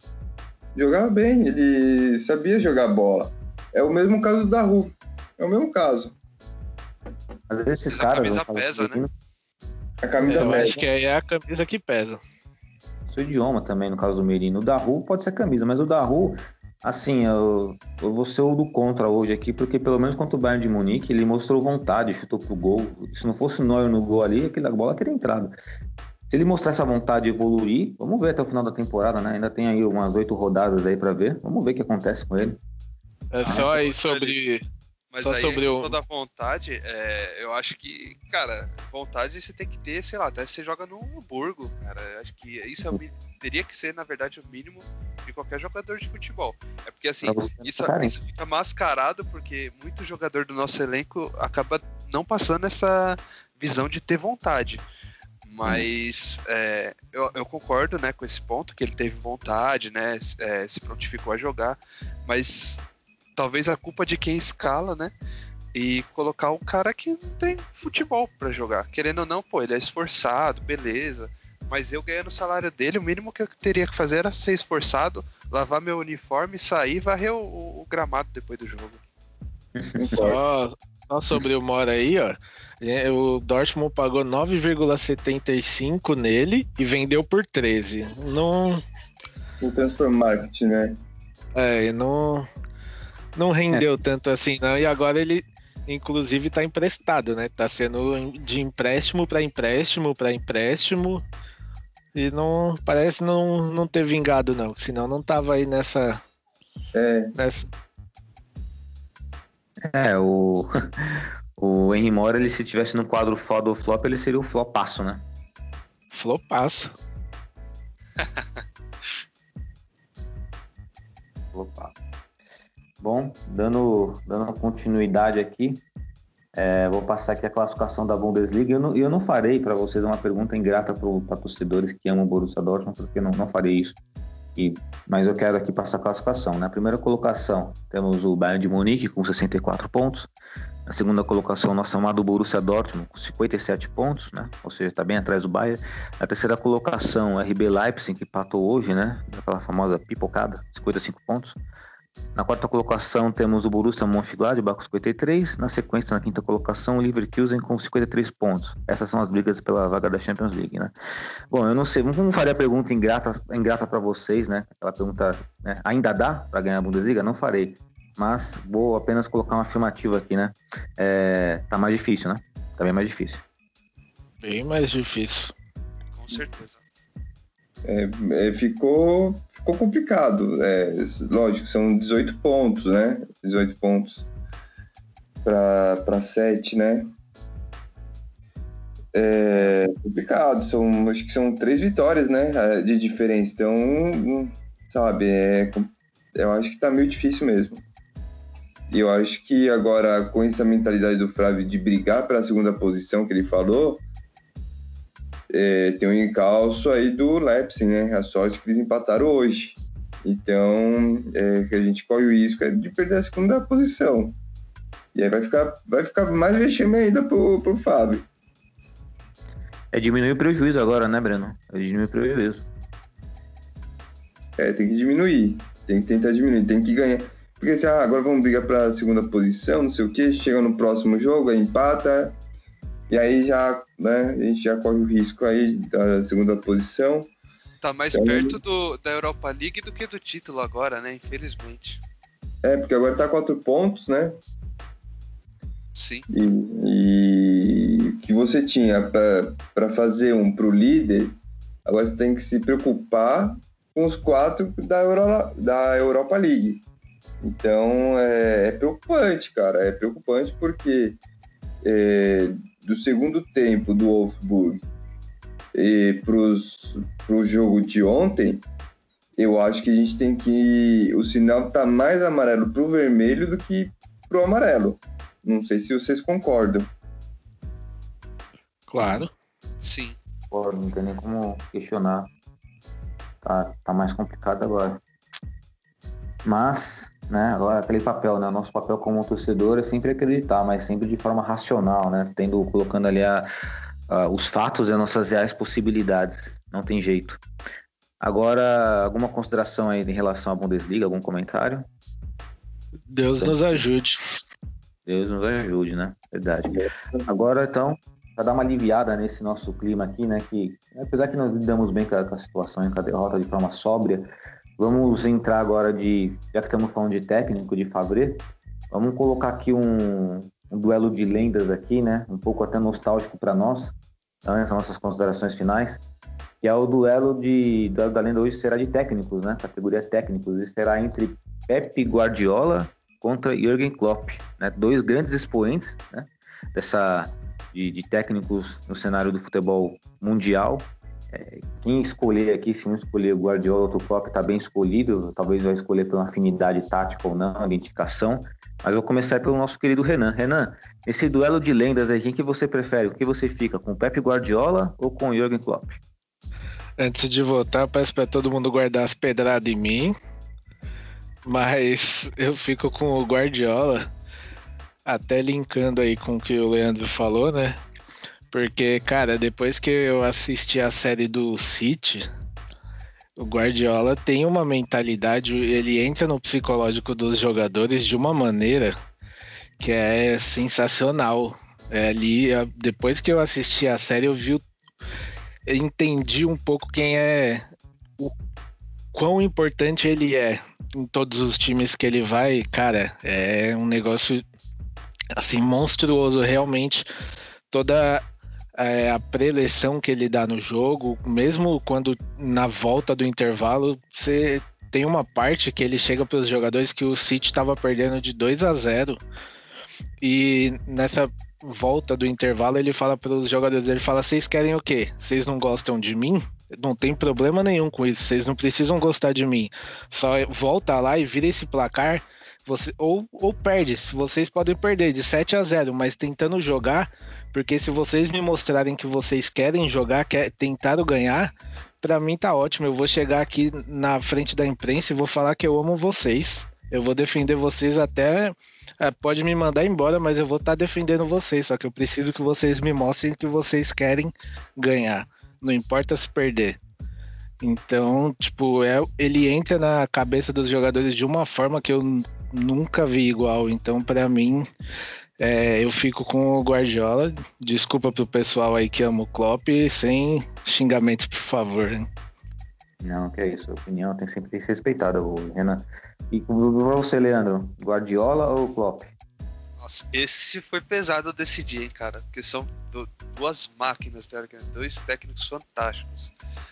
Jogava bem, ele sabia jogar bola. É o mesmo caso da Ru. É o mesmo caso. Vezes esses Mas a caras. camisa pesa, assim, né? A camisa eu pesa. acho que é a camisa que pesa. Seu idioma também, no caso do Merino. O da Ru pode ser camisa, mas o da Ru, assim, eu, eu vou ser o do contra hoje aqui, porque pelo menos contra o Bayern de Munique, ele mostrou vontade, chutou pro gol. Se não fosse o Neuer no gol ali, aquela bola teria entrado. Se ele mostrar essa vontade de evoluir, vamos ver até o final da temporada, né? Ainda tem aí umas oito rodadas aí pra ver. Vamos ver o que acontece com ele. É só aí sobre. Mas Só aí sobre a o- questão da vontade, é, eu acho que, cara, vontade você tem que ter, sei lá, até se você joga no Hamburgo, cara. Eu acho que isso é o teria que ser, na verdade, o mínimo de qualquer jogador de futebol. É porque assim, você isso, isso fica mascarado porque muito jogador do nosso elenco acaba não passando essa visão de ter vontade. Mas é, eu, eu concordo né, com esse ponto, que ele teve vontade, né? é, se prontificou a jogar, mas talvez a culpa de quem escala, né? E colocar o cara que não tem futebol pra jogar. Querendo ou não, pô, ele é esforçado, beleza. Mas eu ganhando o salário dele, o mínimo que eu teria que fazer era ser esforçado, lavar meu uniforme, sair e varrer o, o- o gramado depois do jogo. Só, só sobre o Mora aí, ó. É, O Dortmund pagou 9,75 nele e vendeu por 13. Não. O transfer market, né? É, não. Não rendeu tanto assim, não. E agora ele, inclusive, tá emprestado, né? Tá sendo de empréstimo para empréstimo para empréstimo. E não. Parece não, não ter vingado, não. Senão não tava aí nessa. É, nessa É, o. O Henry Mora, ele se tivesse no quadro foda ou flop, ele seria o flopaço, né? flopaço. Opa. Bom, dando, dando continuidade aqui, é, vou passar aqui a classificação da Bundesliga. Eu não, eu não farei para vocês uma pergunta ingrata para torcedores que amam o Borussia Dortmund, porque não, não farei isso. E, mas eu quero aqui passar a classificação. Na primeira colocação, temos o Bayern de Munique com 64 pontos. Na segunda colocação, nosso amado Borussia Dortmund com 57 pontos, né? Ou seja, está bem atrás do Bayern. Na terceira colocação, RB Leipzig, que empatou hoje, né? Aquela famosa pipocada, 55 pontos. Na quarta colocação temos o Borussia Mönchengladbach com 53. Na sequência, na quinta colocação, o Leverkusen com 53 pontos. Essas são as brigas pela vaga da Champions League, né? Bom, eu não sei, não faria a pergunta ingrata, ingrata para vocês, né? Aquela pergunta, né? ainda dá para ganhar a Bundesliga? Não farei. Mas vou apenas colocar uma afirmativa aqui, né? É, tá mais difícil, né? Tá bem mais difícil. Bem mais difícil. Com certeza. é, é, ficou, ficou complicado. É, lógico, são 18 pontos, né? 18 pontos para 7, né? É complicado, são, acho que são três vitórias, né? De diferença. Então, sabe, é, eu acho que tá meio difícil mesmo. E eu acho que agora, com essa mentalidade do Flávio de brigar pela segunda posição que ele falou, é, tem um encalço aí do Leipzig, né? A sorte que eles empataram hoje. Então, é, que a gente corre o risco é de perder a segunda posição. E aí vai ficar, vai ficar mais vexame ainda pro, pro Fábio. É diminuir o prejuízo agora, né, Breno? É diminuir o prejuízo. É, tem que diminuir. Tem que tentar diminuir, tem que ganhar. Porque assim, ah, agora vamos brigar pra segunda posição, não sei o que, chega no próximo jogo, aí empata, e aí já, né, a gente já corre o risco aí da segunda posição. Tá mais Então- perto do, da Europa League do que do título agora, né? Infelizmente. É, porque agora tá quatro pontos, né? Sim. E, e que você tinha para fazer um para o líder, agora você tem que se preocupar com os quatro da, Euro, da Europa League. Então é, é preocupante, cara. É preocupante porque é, do segundo tempo do Wolfsburg e para o jogo de ontem, eu acho que a gente tem que. O sinal tá mais amarelo pro vermelho do que pro amarelo. Não sei se vocês concordam. Claro. Sim. Concordo, não tem nem como questionar. Tá, tá mais complicado agora. Mas, né, agora aquele papel, né? Nosso papel como torcedor é sempre acreditar, mas sempre de forma racional, né? Tendo, colocando ali a, a, os fatos e as nossas reais possibilidades. Não tem jeito. Agora, alguma consideração aí em relação à Bundesliga? Algum comentário? Deus nos ajude. Deus nos ajude, né? Verdade. Agora, então, para dar uma aliviada nesse nosso clima aqui, né? Que apesar que nós lidamos bem com a, com a situação e com a derrota de forma sóbria, vamos entrar agora de, já que estamos falando de técnico, de Fabre, vamos colocar aqui um, um duelo de lendas aqui, né? Um pouco até nostálgico para nós. Então, essas nossas considerações finais, que é o duelo de duelo da lenda hoje será de técnicos, né? Categoria técnicos, e será entre Pep Guardiola contra Jürgen Klopp, né? Dois grandes expoentes, né? Dessa de, de técnicos no cenário do futebol mundial. É, quem escolher aqui, se um escolher o Guardiola ou o Klopp, está bem escolhido. Talvez vai escolher pela afinidade tática ou não, identificação. Mas vou começar pelo nosso querido Renan. Renan, esse duelo de lendas aí, quem que você prefere? O que você fica, com o Pep Guardiola ou com o Jürgen Klopp? Antes de votar, peço para todo mundo guardar as pedradas em mim. Mas eu fico com o Guardiola até linkando aí com o que o Leandro falou, né? Porque, cara, depois que eu assisti a série do City, o Guardiola tem uma mentalidade, ele entra no psicológico dos jogadores de uma maneira que é sensacional. É, ali, depois que eu assisti a série, eu vi, entendi um pouco quem é, o quão importante ele é em todos os times que ele vai. Cara, é um negócio assim, monstruoso realmente. Toda é, a preleção que ele dá no jogo, mesmo quando na volta do intervalo, você tem uma parte que ele chega para os jogadores que o City estava perdendo de 2 a 0 e nessa volta do intervalo ele fala para os jogadores, ele fala: "Vocês querem o quê? Vocês não gostam de mim? Não tem problema nenhum com isso. Vocês não precisam gostar de mim. Só volta lá e vira esse placar você, ou, ou perde. Vocês podem perder de 7 a 0, mas tentando jogar, porque se vocês me mostrarem que vocês querem jogar, quer, tentaram ganhar, para mim tá ótimo. Eu vou chegar aqui na frente da imprensa e vou falar que eu amo vocês. Eu vou defender vocês até. É, pode me mandar embora, mas eu vou estar tá defendendo vocês. Só que eu preciso que vocês me mostrem que vocês querem ganhar. Não importa se perder. Então, tipo, é, ele entra na cabeça dos jogadores de uma forma que eu nunca vi igual. Então, para mim, é, eu fico com o Guardiola. Desculpa pro pessoal aí que ama o Klopp, sem xingamentos, por favor. Não, que é isso. A opinião tem sempre que ser respeitada, Renan. E pra você, Leandro, Guardiola ou Klopp? Nossa, esse foi pesado decidir, hein, cara? Porque são duas máquinas, dois técnicos fantásticos.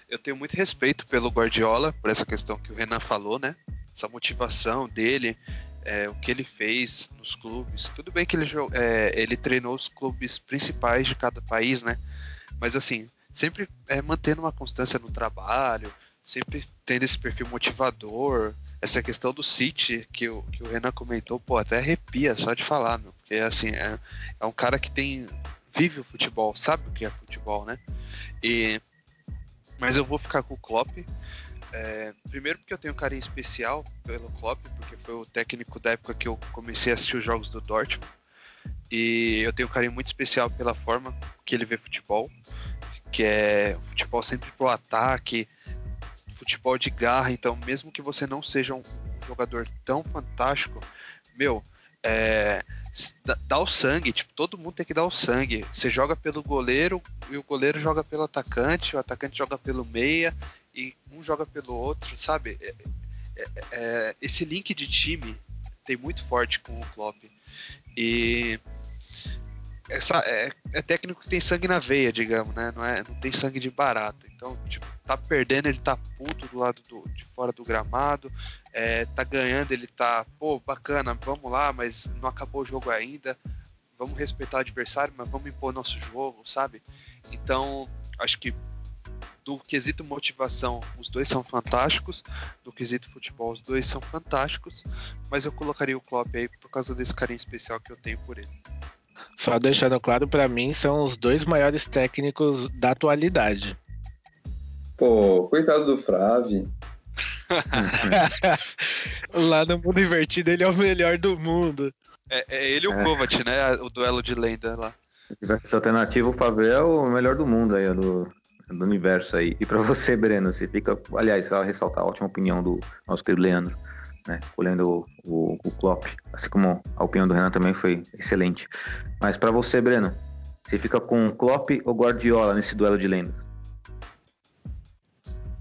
Eu tenho muito respeito pelo Guardiola, por essa questão que o Renan falou, né? Essa motivação dele, é, o que ele fez nos clubes. Tudo bem que ele, é, ele treinou os clubes principais de cada país, né? Mas assim, sempre é, mantendo uma constância no trabalho, sempre tendo esse perfil motivador. Essa questão do City que o, que o Renan comentou, pô, até arrepia só de falar, meu. Porque assim, é, é um cara que tem. vive o futebol, sabe o que é futebol, né? E, mas eu vou ficar com o Klopp. É, primeiro porque eu tenho um carinho especial pelo Klopp, porque foi o técnico da época que eu comecei a assistir os jogos do Dortmund. E eu tenho um carinho muito especial pela forma que ele vê futebol, que é futebol sempre pro ataque, futebol de garra. Então, mesmo que você não seja um jogador tão fantástico, meu, é, dá o sangue, tipo, todo mundo tem que dar o sangue. Você joga pelo goleiro e o goleiro joga pelo atacante, o atacante joga pelo meia e um joga pelo outro, sabe? É, é, é, esse link de time tem muito forte com o Klopp. E essa, é, é técnico que tem sangue na veia, digamos, né? Não, é, não tem sangue de barata. Então, tipo, tá perdendo, ele tá puto do lado do, de fora do gramado. É, tá ganhando, ele tá, pô, bacana, vamos lá, mas não acabou o jogo ainda. Vamos respeitar o adversário, mas vamos impor nosso jogo, sabe? Então, acho que do quesito motivação, os dois são fantásticos. Do quesito futebol, os dois são fantásticos. Mas eu colocaria o Klopp aí por causa desse carinho especial que eu tenho por ele. Só deixando claro, para mim, são os dois maiores técnicos da atualidade. Pô, coitado do Frave. Lá no mundo invertido, ele é o melhor do mundo. É, é ele e o É. Kovac, né? O duelo de lenda lá. Se tivesse alternativa, o Fábio é o melhor do mundo aí, do, do universo aí. E pra você, Breno, você fica. Aliás, só ressaltar a ótima opinião do nosso querido Leandro, né? Olhando o, o, o Klopp. Assim como a opinião do Renan também foi excelente. Mas pra você, Breno, você fica com Klopp ou Guardiola nesse duelo de lendas?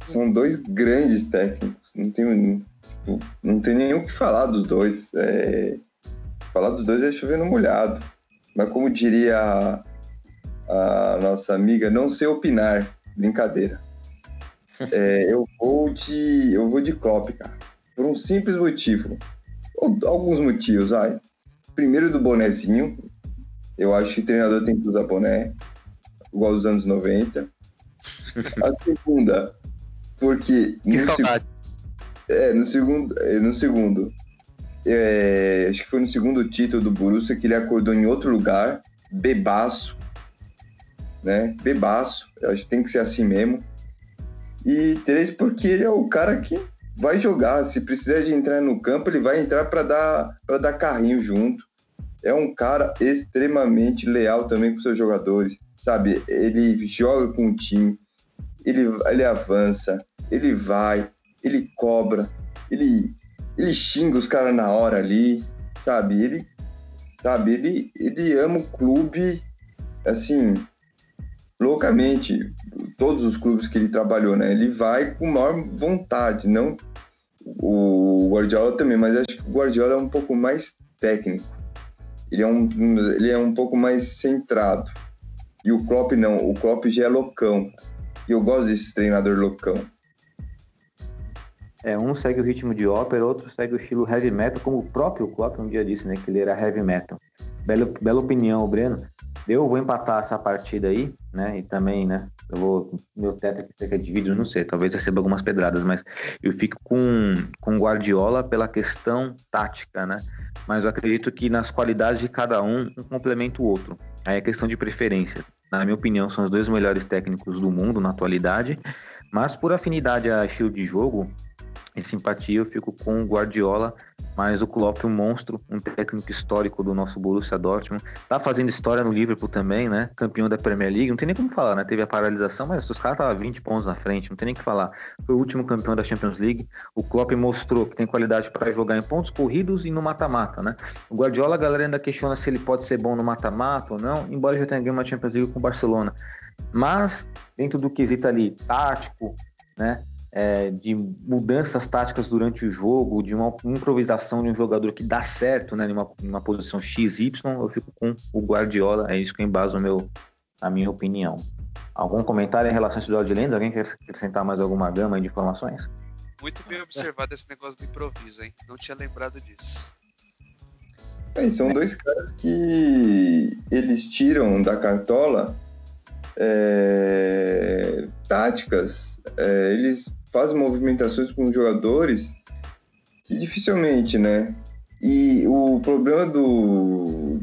São dois grandes técnicos. Não tem, tipo, não tem nem o que falar dos dois. É, falar dos dois é chover no molhado. Mas como diria a, nossa amiga, não sei opinar. Brincadeira. É, eu vou de. Eu vou de Klopp, cara. Por um simples motivo. Alguns motivos, vai. Primeiro do bonezinho. Eu acho que o treinador tem que usar boné. Igual dos anos 90. A segunda, porque. Que seg- saudade. é, no segundo. é, No segundo. é, acho que foi no segundo título do Borussia que ele acordou em outro lugar, bebaço. Né? Bebaço. Acho que tem que ser assim mesmo. E três, porque ele é o cara que vai jogar. Se precisar de entrar no campo, ele vai entrar para dar, pra dar carrinho junto. É um cara extremamente leal também com seus jogadores. Sabe? Ele joga com o time, ele, ele avança, ele vai, ele cobra, ele, ele xinga os caras na hora ali, sabe? Ele, sabe? Ele, ele ama o clube, assim, loucamente. Todos os clubes que ele trabalhou, né? Ele vai com maior vontade, não o Guardiola também, mas acho que o Guardiola é um pouco mais técnico. Ele é um, ele é um pouco mais centrado. E o Klopp não, o Klopp já é loucão. E eu gosto desse treinador loucão. É, um segue o ritmo de ópera, outro segue o estilo heavy metal, como o próprio Klopp um dia disse, né? Que ele era heavy metal. Bela, bela opinião, Breno. Eu vou empatar essa partida aí, né? E também, né? Eu vou. Meu teto aqui cerca de vidro, não sei, talvez receba algumas pedradas, mas eu fico com, com Guardiola pela questão tática, né? Mas eu acredito que nas qualidades de cada um, um complementa o outro. Aí é questão de preferência. Na minha opinião, são os dois melhores técnicos do mundo na atualidade, mas por afinidade a estilo de jogo, em simpatia, eu fico com o Guardiola, mas o Klopp, um monstro, um técnico histórico do nosso Borussia Dortmund. Tá fazendo história no Liverpool também, né? Campeão da Premier League. Não tem nem como falar, né? Teve a paralisação, mas os caras estavam 20 pontos na frente, não tem nem o que falar. Foi o último campeão da Champions League. O Klopp mostrou que tem qualidade para jogar em pontos corridos e no mata-mata, né? O Guardiola, a galera ainda questiona se ele pode ser bom no mata-mata ou não, embora já tenha ganho uma Champions League com o Barcelona. Mas, dentro do quesito ali tático, né? É, de mudanças táticas durante o jogo, de uma improvisação de um jogador que dá certo né, em uma, posição XY, eu fico com o Guardiola, é isso que eu embaso o meu, a minha opinião. Algum comentário em relação a esse duelo de lenda? Alguém quer acrescentar mais alguma gama de informações? Muito bem observado esse negócio do improviso, hein? Não tinha lembrado disso. É, são dois caras que eles tiram da cartola é, táticas, é, eles fazem movimentações com os jogadores que dificilmente, né? E o problema do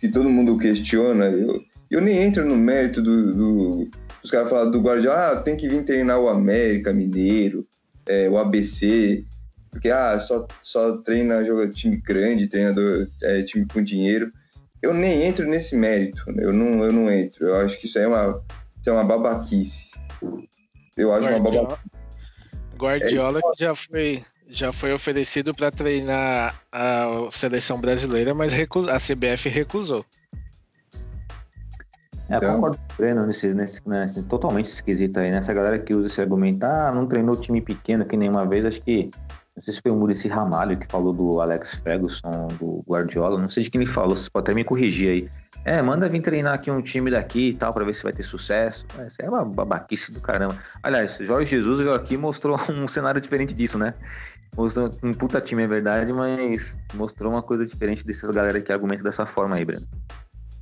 que todo mundo questiona, eu, eu nem entro no mérito do, do os caras falam do Guardiola, ah, tem que vir treinar o América Mineiro, é, o ABC, porque ah, só, só treina joga time grande, treinador, é, time com dinheiro. Eu nem entro nesse mérito, eu não, eu não entro. Eu acho que isso aí é uma, isso é uma babaquice. Eu acho uma babaquice. Guardiola que já foi, já foi oferecido para treinar a seleção brasileira, mas recu- a CBF recusou. É, eu Então- concordo com o Breno nesse, nesse, nesse- totalmente esquisito aí, nessa galera que usa esse argumento, ah, não treinou time pequeno que nenhuma vez, acho que, não sei se foi o Murici Ramalho que falou do Alex Ferguson, do Guardiola, não sei de quem ele falou, você pode até me corrigir aí. É, manda vir treinar aqui um time daqui e tal, pra ver se vai ter sucesso. Essa é uma babaquice do caramba. Aliás, Jorge Jesus veio aqui e mostrou um cenário diferente disso, né? Mostrou um puta time, é verdade, mas mostrou uma coisa diferente dessas galera que argumenta dessa forma aí, Breno.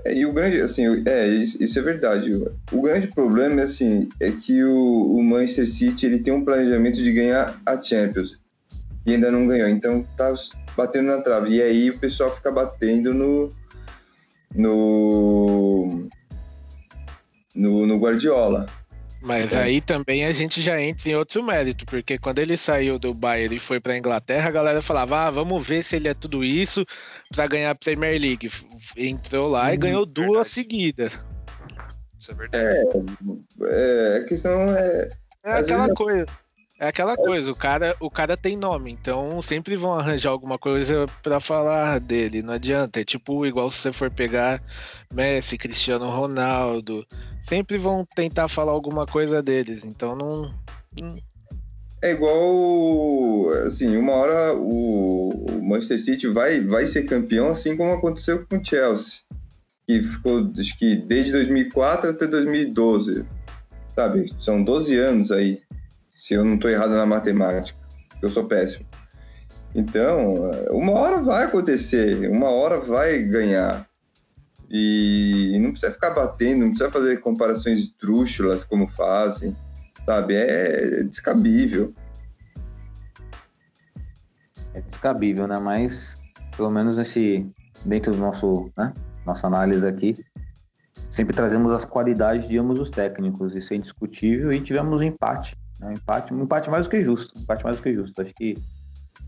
É, e o grande, assim, é, isso, isso é verdade. O, o grande problema, assim, é que o, o Manchester City, ele tem um planejamento de ganhar a Champions. E ainda não ganhou, então tá batendo na trave. E aí o pessoal fica batendo no... No... No, no Guardiola. Mas É. aí também a gente já entra em outro mérito, porque quando ele saiu do Bayern e foi pra Inglaterra, a galera falava: ah, vamos ver se ele é tudo isso pra ganhar a Premier League. Entrou lá e Hum, ganhou duas verdade. seguidas. Isso é verdade. É, a questão é... É aquela vezes- coisa. É aquela coisa, o cara, o cara tem nome, então sempre vão arranjar alguma coisa pra falar dele, não adianta. É tipo igual se você for pegar Messi, Cristiano Ronaldo, sempre vão tentar falar alguma coisa deles, então não. não- É igual, assim, uma hora o o Manchester City vai, vai ser campeão, assim como aconteceu com o Chelsea, que ficou, acho que desde 2004 até 2012, sabe? São 12 anos aí, se eu não estou errado na matemática, eu sou péssimo. Então, uma hora vai acontecer, uma hora vai ganhar. E não precisa ficar batendo, não precisa fazer comparações trúxulas como fazem sabe? É descabível. É descabível, né? Mas pelo menos nesse dentro do nosso, né? Nossa análise aqui, sempre trazemos as qualidades de ambos os técnicos, isso é indiscutível e tivemos um empate? Um empate, um empate mais do que justo, um empate mais do que justo. Acho que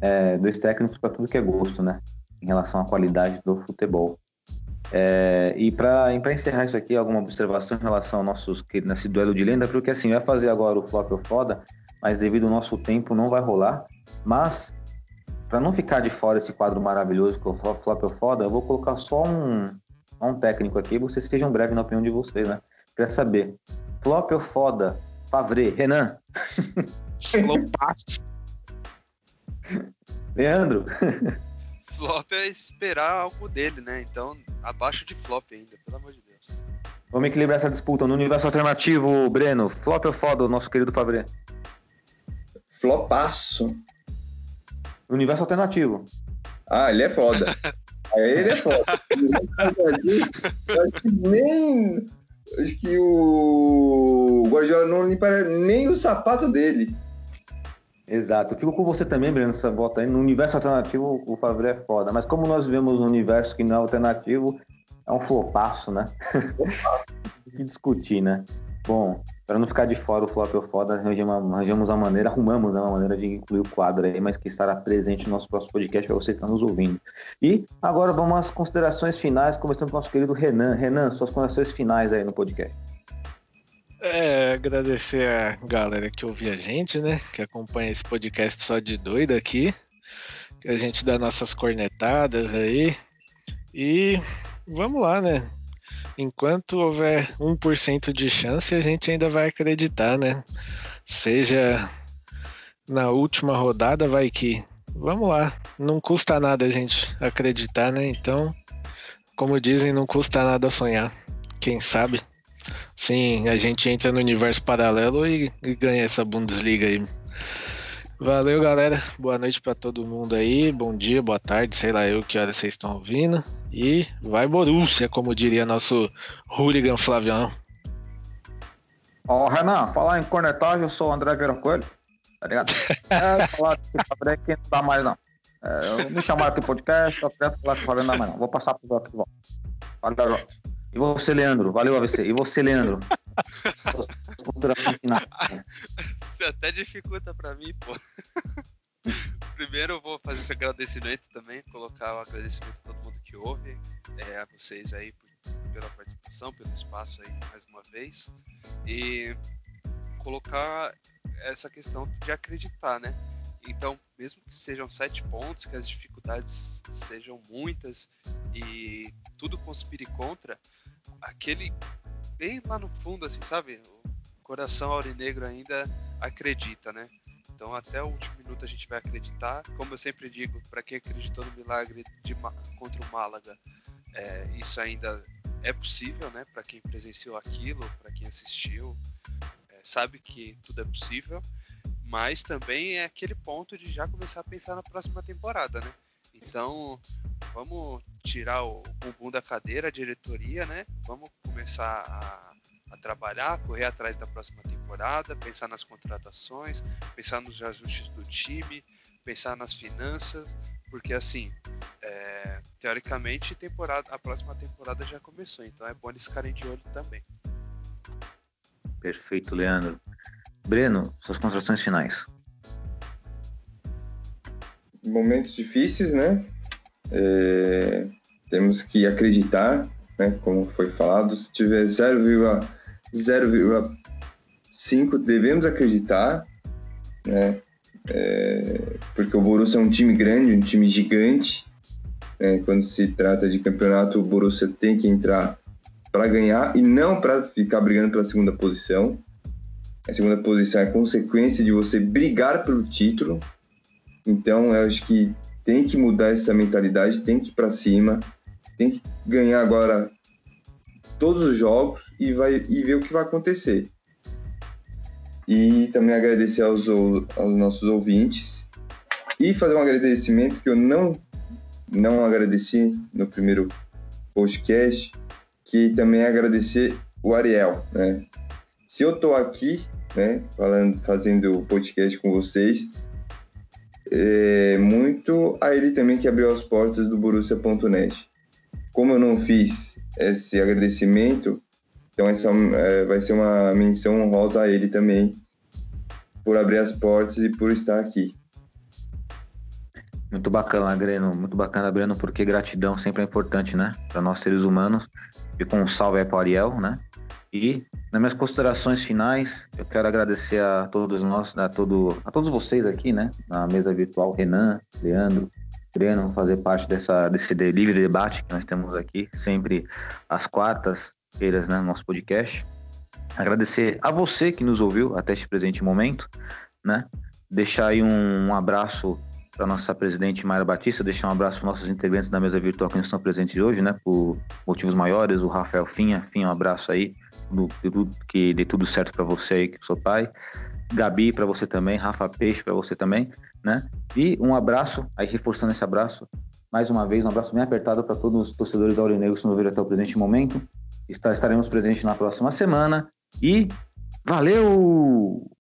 é, dois técnicos para tudo que é gosto, né? Em relação à qualidade do futebol. É, e para encerrar isso aqui, alguma observação em relação ao nosso nesse duelo de lenda, porque assim, vai fazer agora o flop ou foda, mas devido ao nosso tempo não vai rolar. Mas, para não ficar de fora esse quadro maravilhoso que é o flop ou foda, eu vou colocar só um, um técnico aqui, vocês sejam breves na opinião de vocês, né? Queria saber, flop ou foda, Favre, Renan, Flopaço. Leandro, Flop é esperar algo dele, né? Então, abaixo de flop ainda, pelo amor de Deus. vamos equilibrar essa disputa no universo alternativo, Breno, flop ou foda, o nosso querido Favre? Flopaço. No universo alternativo. Ah, ele é foda. Aí ele é foda. Que nem. Acho que o Guardiola não limpa nem o sapato dele. Exato. Eu fico com você também, Breno, essa volta aí. No universo alternativo, o Favre é foda. Mas como nós vivemos um universo que não é alternativo, é um flopaço, né? Tem que discutir, né? Bom, para não ficar de fora o flop ou foda, arranjamos, uma maneira, arrumamos né, uma maneira de incluir o quadro aí, mas que estará presente no nosso próximo podcast para você que está nos ouvindo. E agora vamos às considerações finais, começando com o nosso querido Renan. Renan, suas considerações finais aí no podcast. É, agradecer a galera que ouve a gente, né? Que acompanha esse podcast só de doido aqui. Que a gente dá nossas cornetadas aí. E vamos lá, né? Enquanto houver 1% de chance, a gente ainda vai acreditar, né? Seja na última rodada, vai que. Vamos lá. Não custa nada a gente acreditar, né? Então, como dizem, não custa nada sonhar. Quem sabe? Sim, a gente entra no universo paralelo e, e ganha essa Bundesliga aí. Valeu, galera. Boa noite pra todo mundo aí. Bom dia, boa tarde, sei lá eu que hora vocês estão ouvindo. E vai Borussia, como diria nosso hooligan Flavião. Ó, Renan, falar em cornetagem, eu sou o André Vieira Coelho, tá ligado? É, falar desse Favre que não dá mais, não. É, eu me chamaram aqui podcast, só queria falar que o Favre não dá mais, não. Vou passar pro outro. Valeu. E você, Leandro? Valeu, AVC. E você, Leandro? Você até dificulta pra mim, pô. Primeiro eu vou fazer esse agradecimento também, colocar o agradecimento a todo mundo que ouve, é, a vocês aí por- pela participação, pelo espaço aí mais uma vez. E colocar essa questão de acreditar, né? Então, mesmo que sejam sete pontos, que as dificuldades sejam muitas e tudo conspire contra, aquele bem lá no fundo, assim, sabe? O coração aurinegro ainda acredita, né? Então até o último minuto a gente vai acreditar. Como eu sempre digo, para quem acreditou no milagre de contra o Málaga, é, isso ainda é possível, né? Para quem presenciou aquilo, para quem assistiu, é, sabe que tudo é possível, mas também é aquele ponto de já começar a pensar na próxima temporada, né? Então, vamos tirar o bumbum da cadeira, a diretoria, né? Vamos começar a, a trabalhar, correr atrás da próxima temporada, pensar nas contratações, pensar nos ajustes do time, pensar nas finanças, porque assim, é, teoricamente temporada, a próxima temporada já começou, então é bom eles ficarem de olho também. Perfeito, Leandro. Breno, suas considerações finais. Momentos difíceis, né? É, temos que acreditar, né? Como foi falado, se tiver 0,5 devemos acreditar, né? É, porque o Borussia é um time grande, um time gigante. Né? Quando se trata de campeonato, o Borussia tem que entrar para ganhar e não para ficar brigando pela segunda posição. A segunda posição é consequência de você brigar pelo título. Então, eu acho que tem que mudar essa mentalidade, tem que ir para cima, tem que ganhar agora todos os jogos e vai e ver o que vai acontecer. E também agradecer aos, aos nossos ouvintes e fazer um agradecimento que eu não não agradeci no primeiro podcast, que também é agradecer o Ariel, né? Se eu tô aqui, né, falando, fazendo podcast com vocês, é muito a ele também que abriu as portas do Borussia.net. Como eu não fiz esse agradecimento, então essa é, vai ser uma menção honrosa a ele também por abrir as portas e por estar aqui. Muito bacana, Breno. Muito bacana, Breno, porque gratidão sempre é importante, né? Para nós seres humanos. E com um salve aí para Ariel, né? E nas minhas considerações finais, eu quero agradecer a todos nós, a, todo, a todos vocês aqui, né? Na mesa virtual, Renan, Leandro, Breno, fazer parte dessa, desse livre debate que nós temos aqui, sempre às quartas-feiras, né? No nosso podcast. Agradecer a você que nos ouviu até este presente momento, né? Deixar aí um, um abraço para nossa presidente Mayra Batista, deixar um abraço para nossos integrantes da mesa virtual que não estão presentes hoje, né? Por motivos maiores, o Rafael Finha, Finha, um abraço aí, que dê tudo certo para você aí, que sou pai. Gabi para você também, Rafa Peixe para você também, né? E um abraço, aí reforçando esse abraço, mais uma vez, um abraço bem apertado para todos os torcedores aurinegros que nos ouviram até o presente momento. Estaremos presentes na próxima semana e valeu!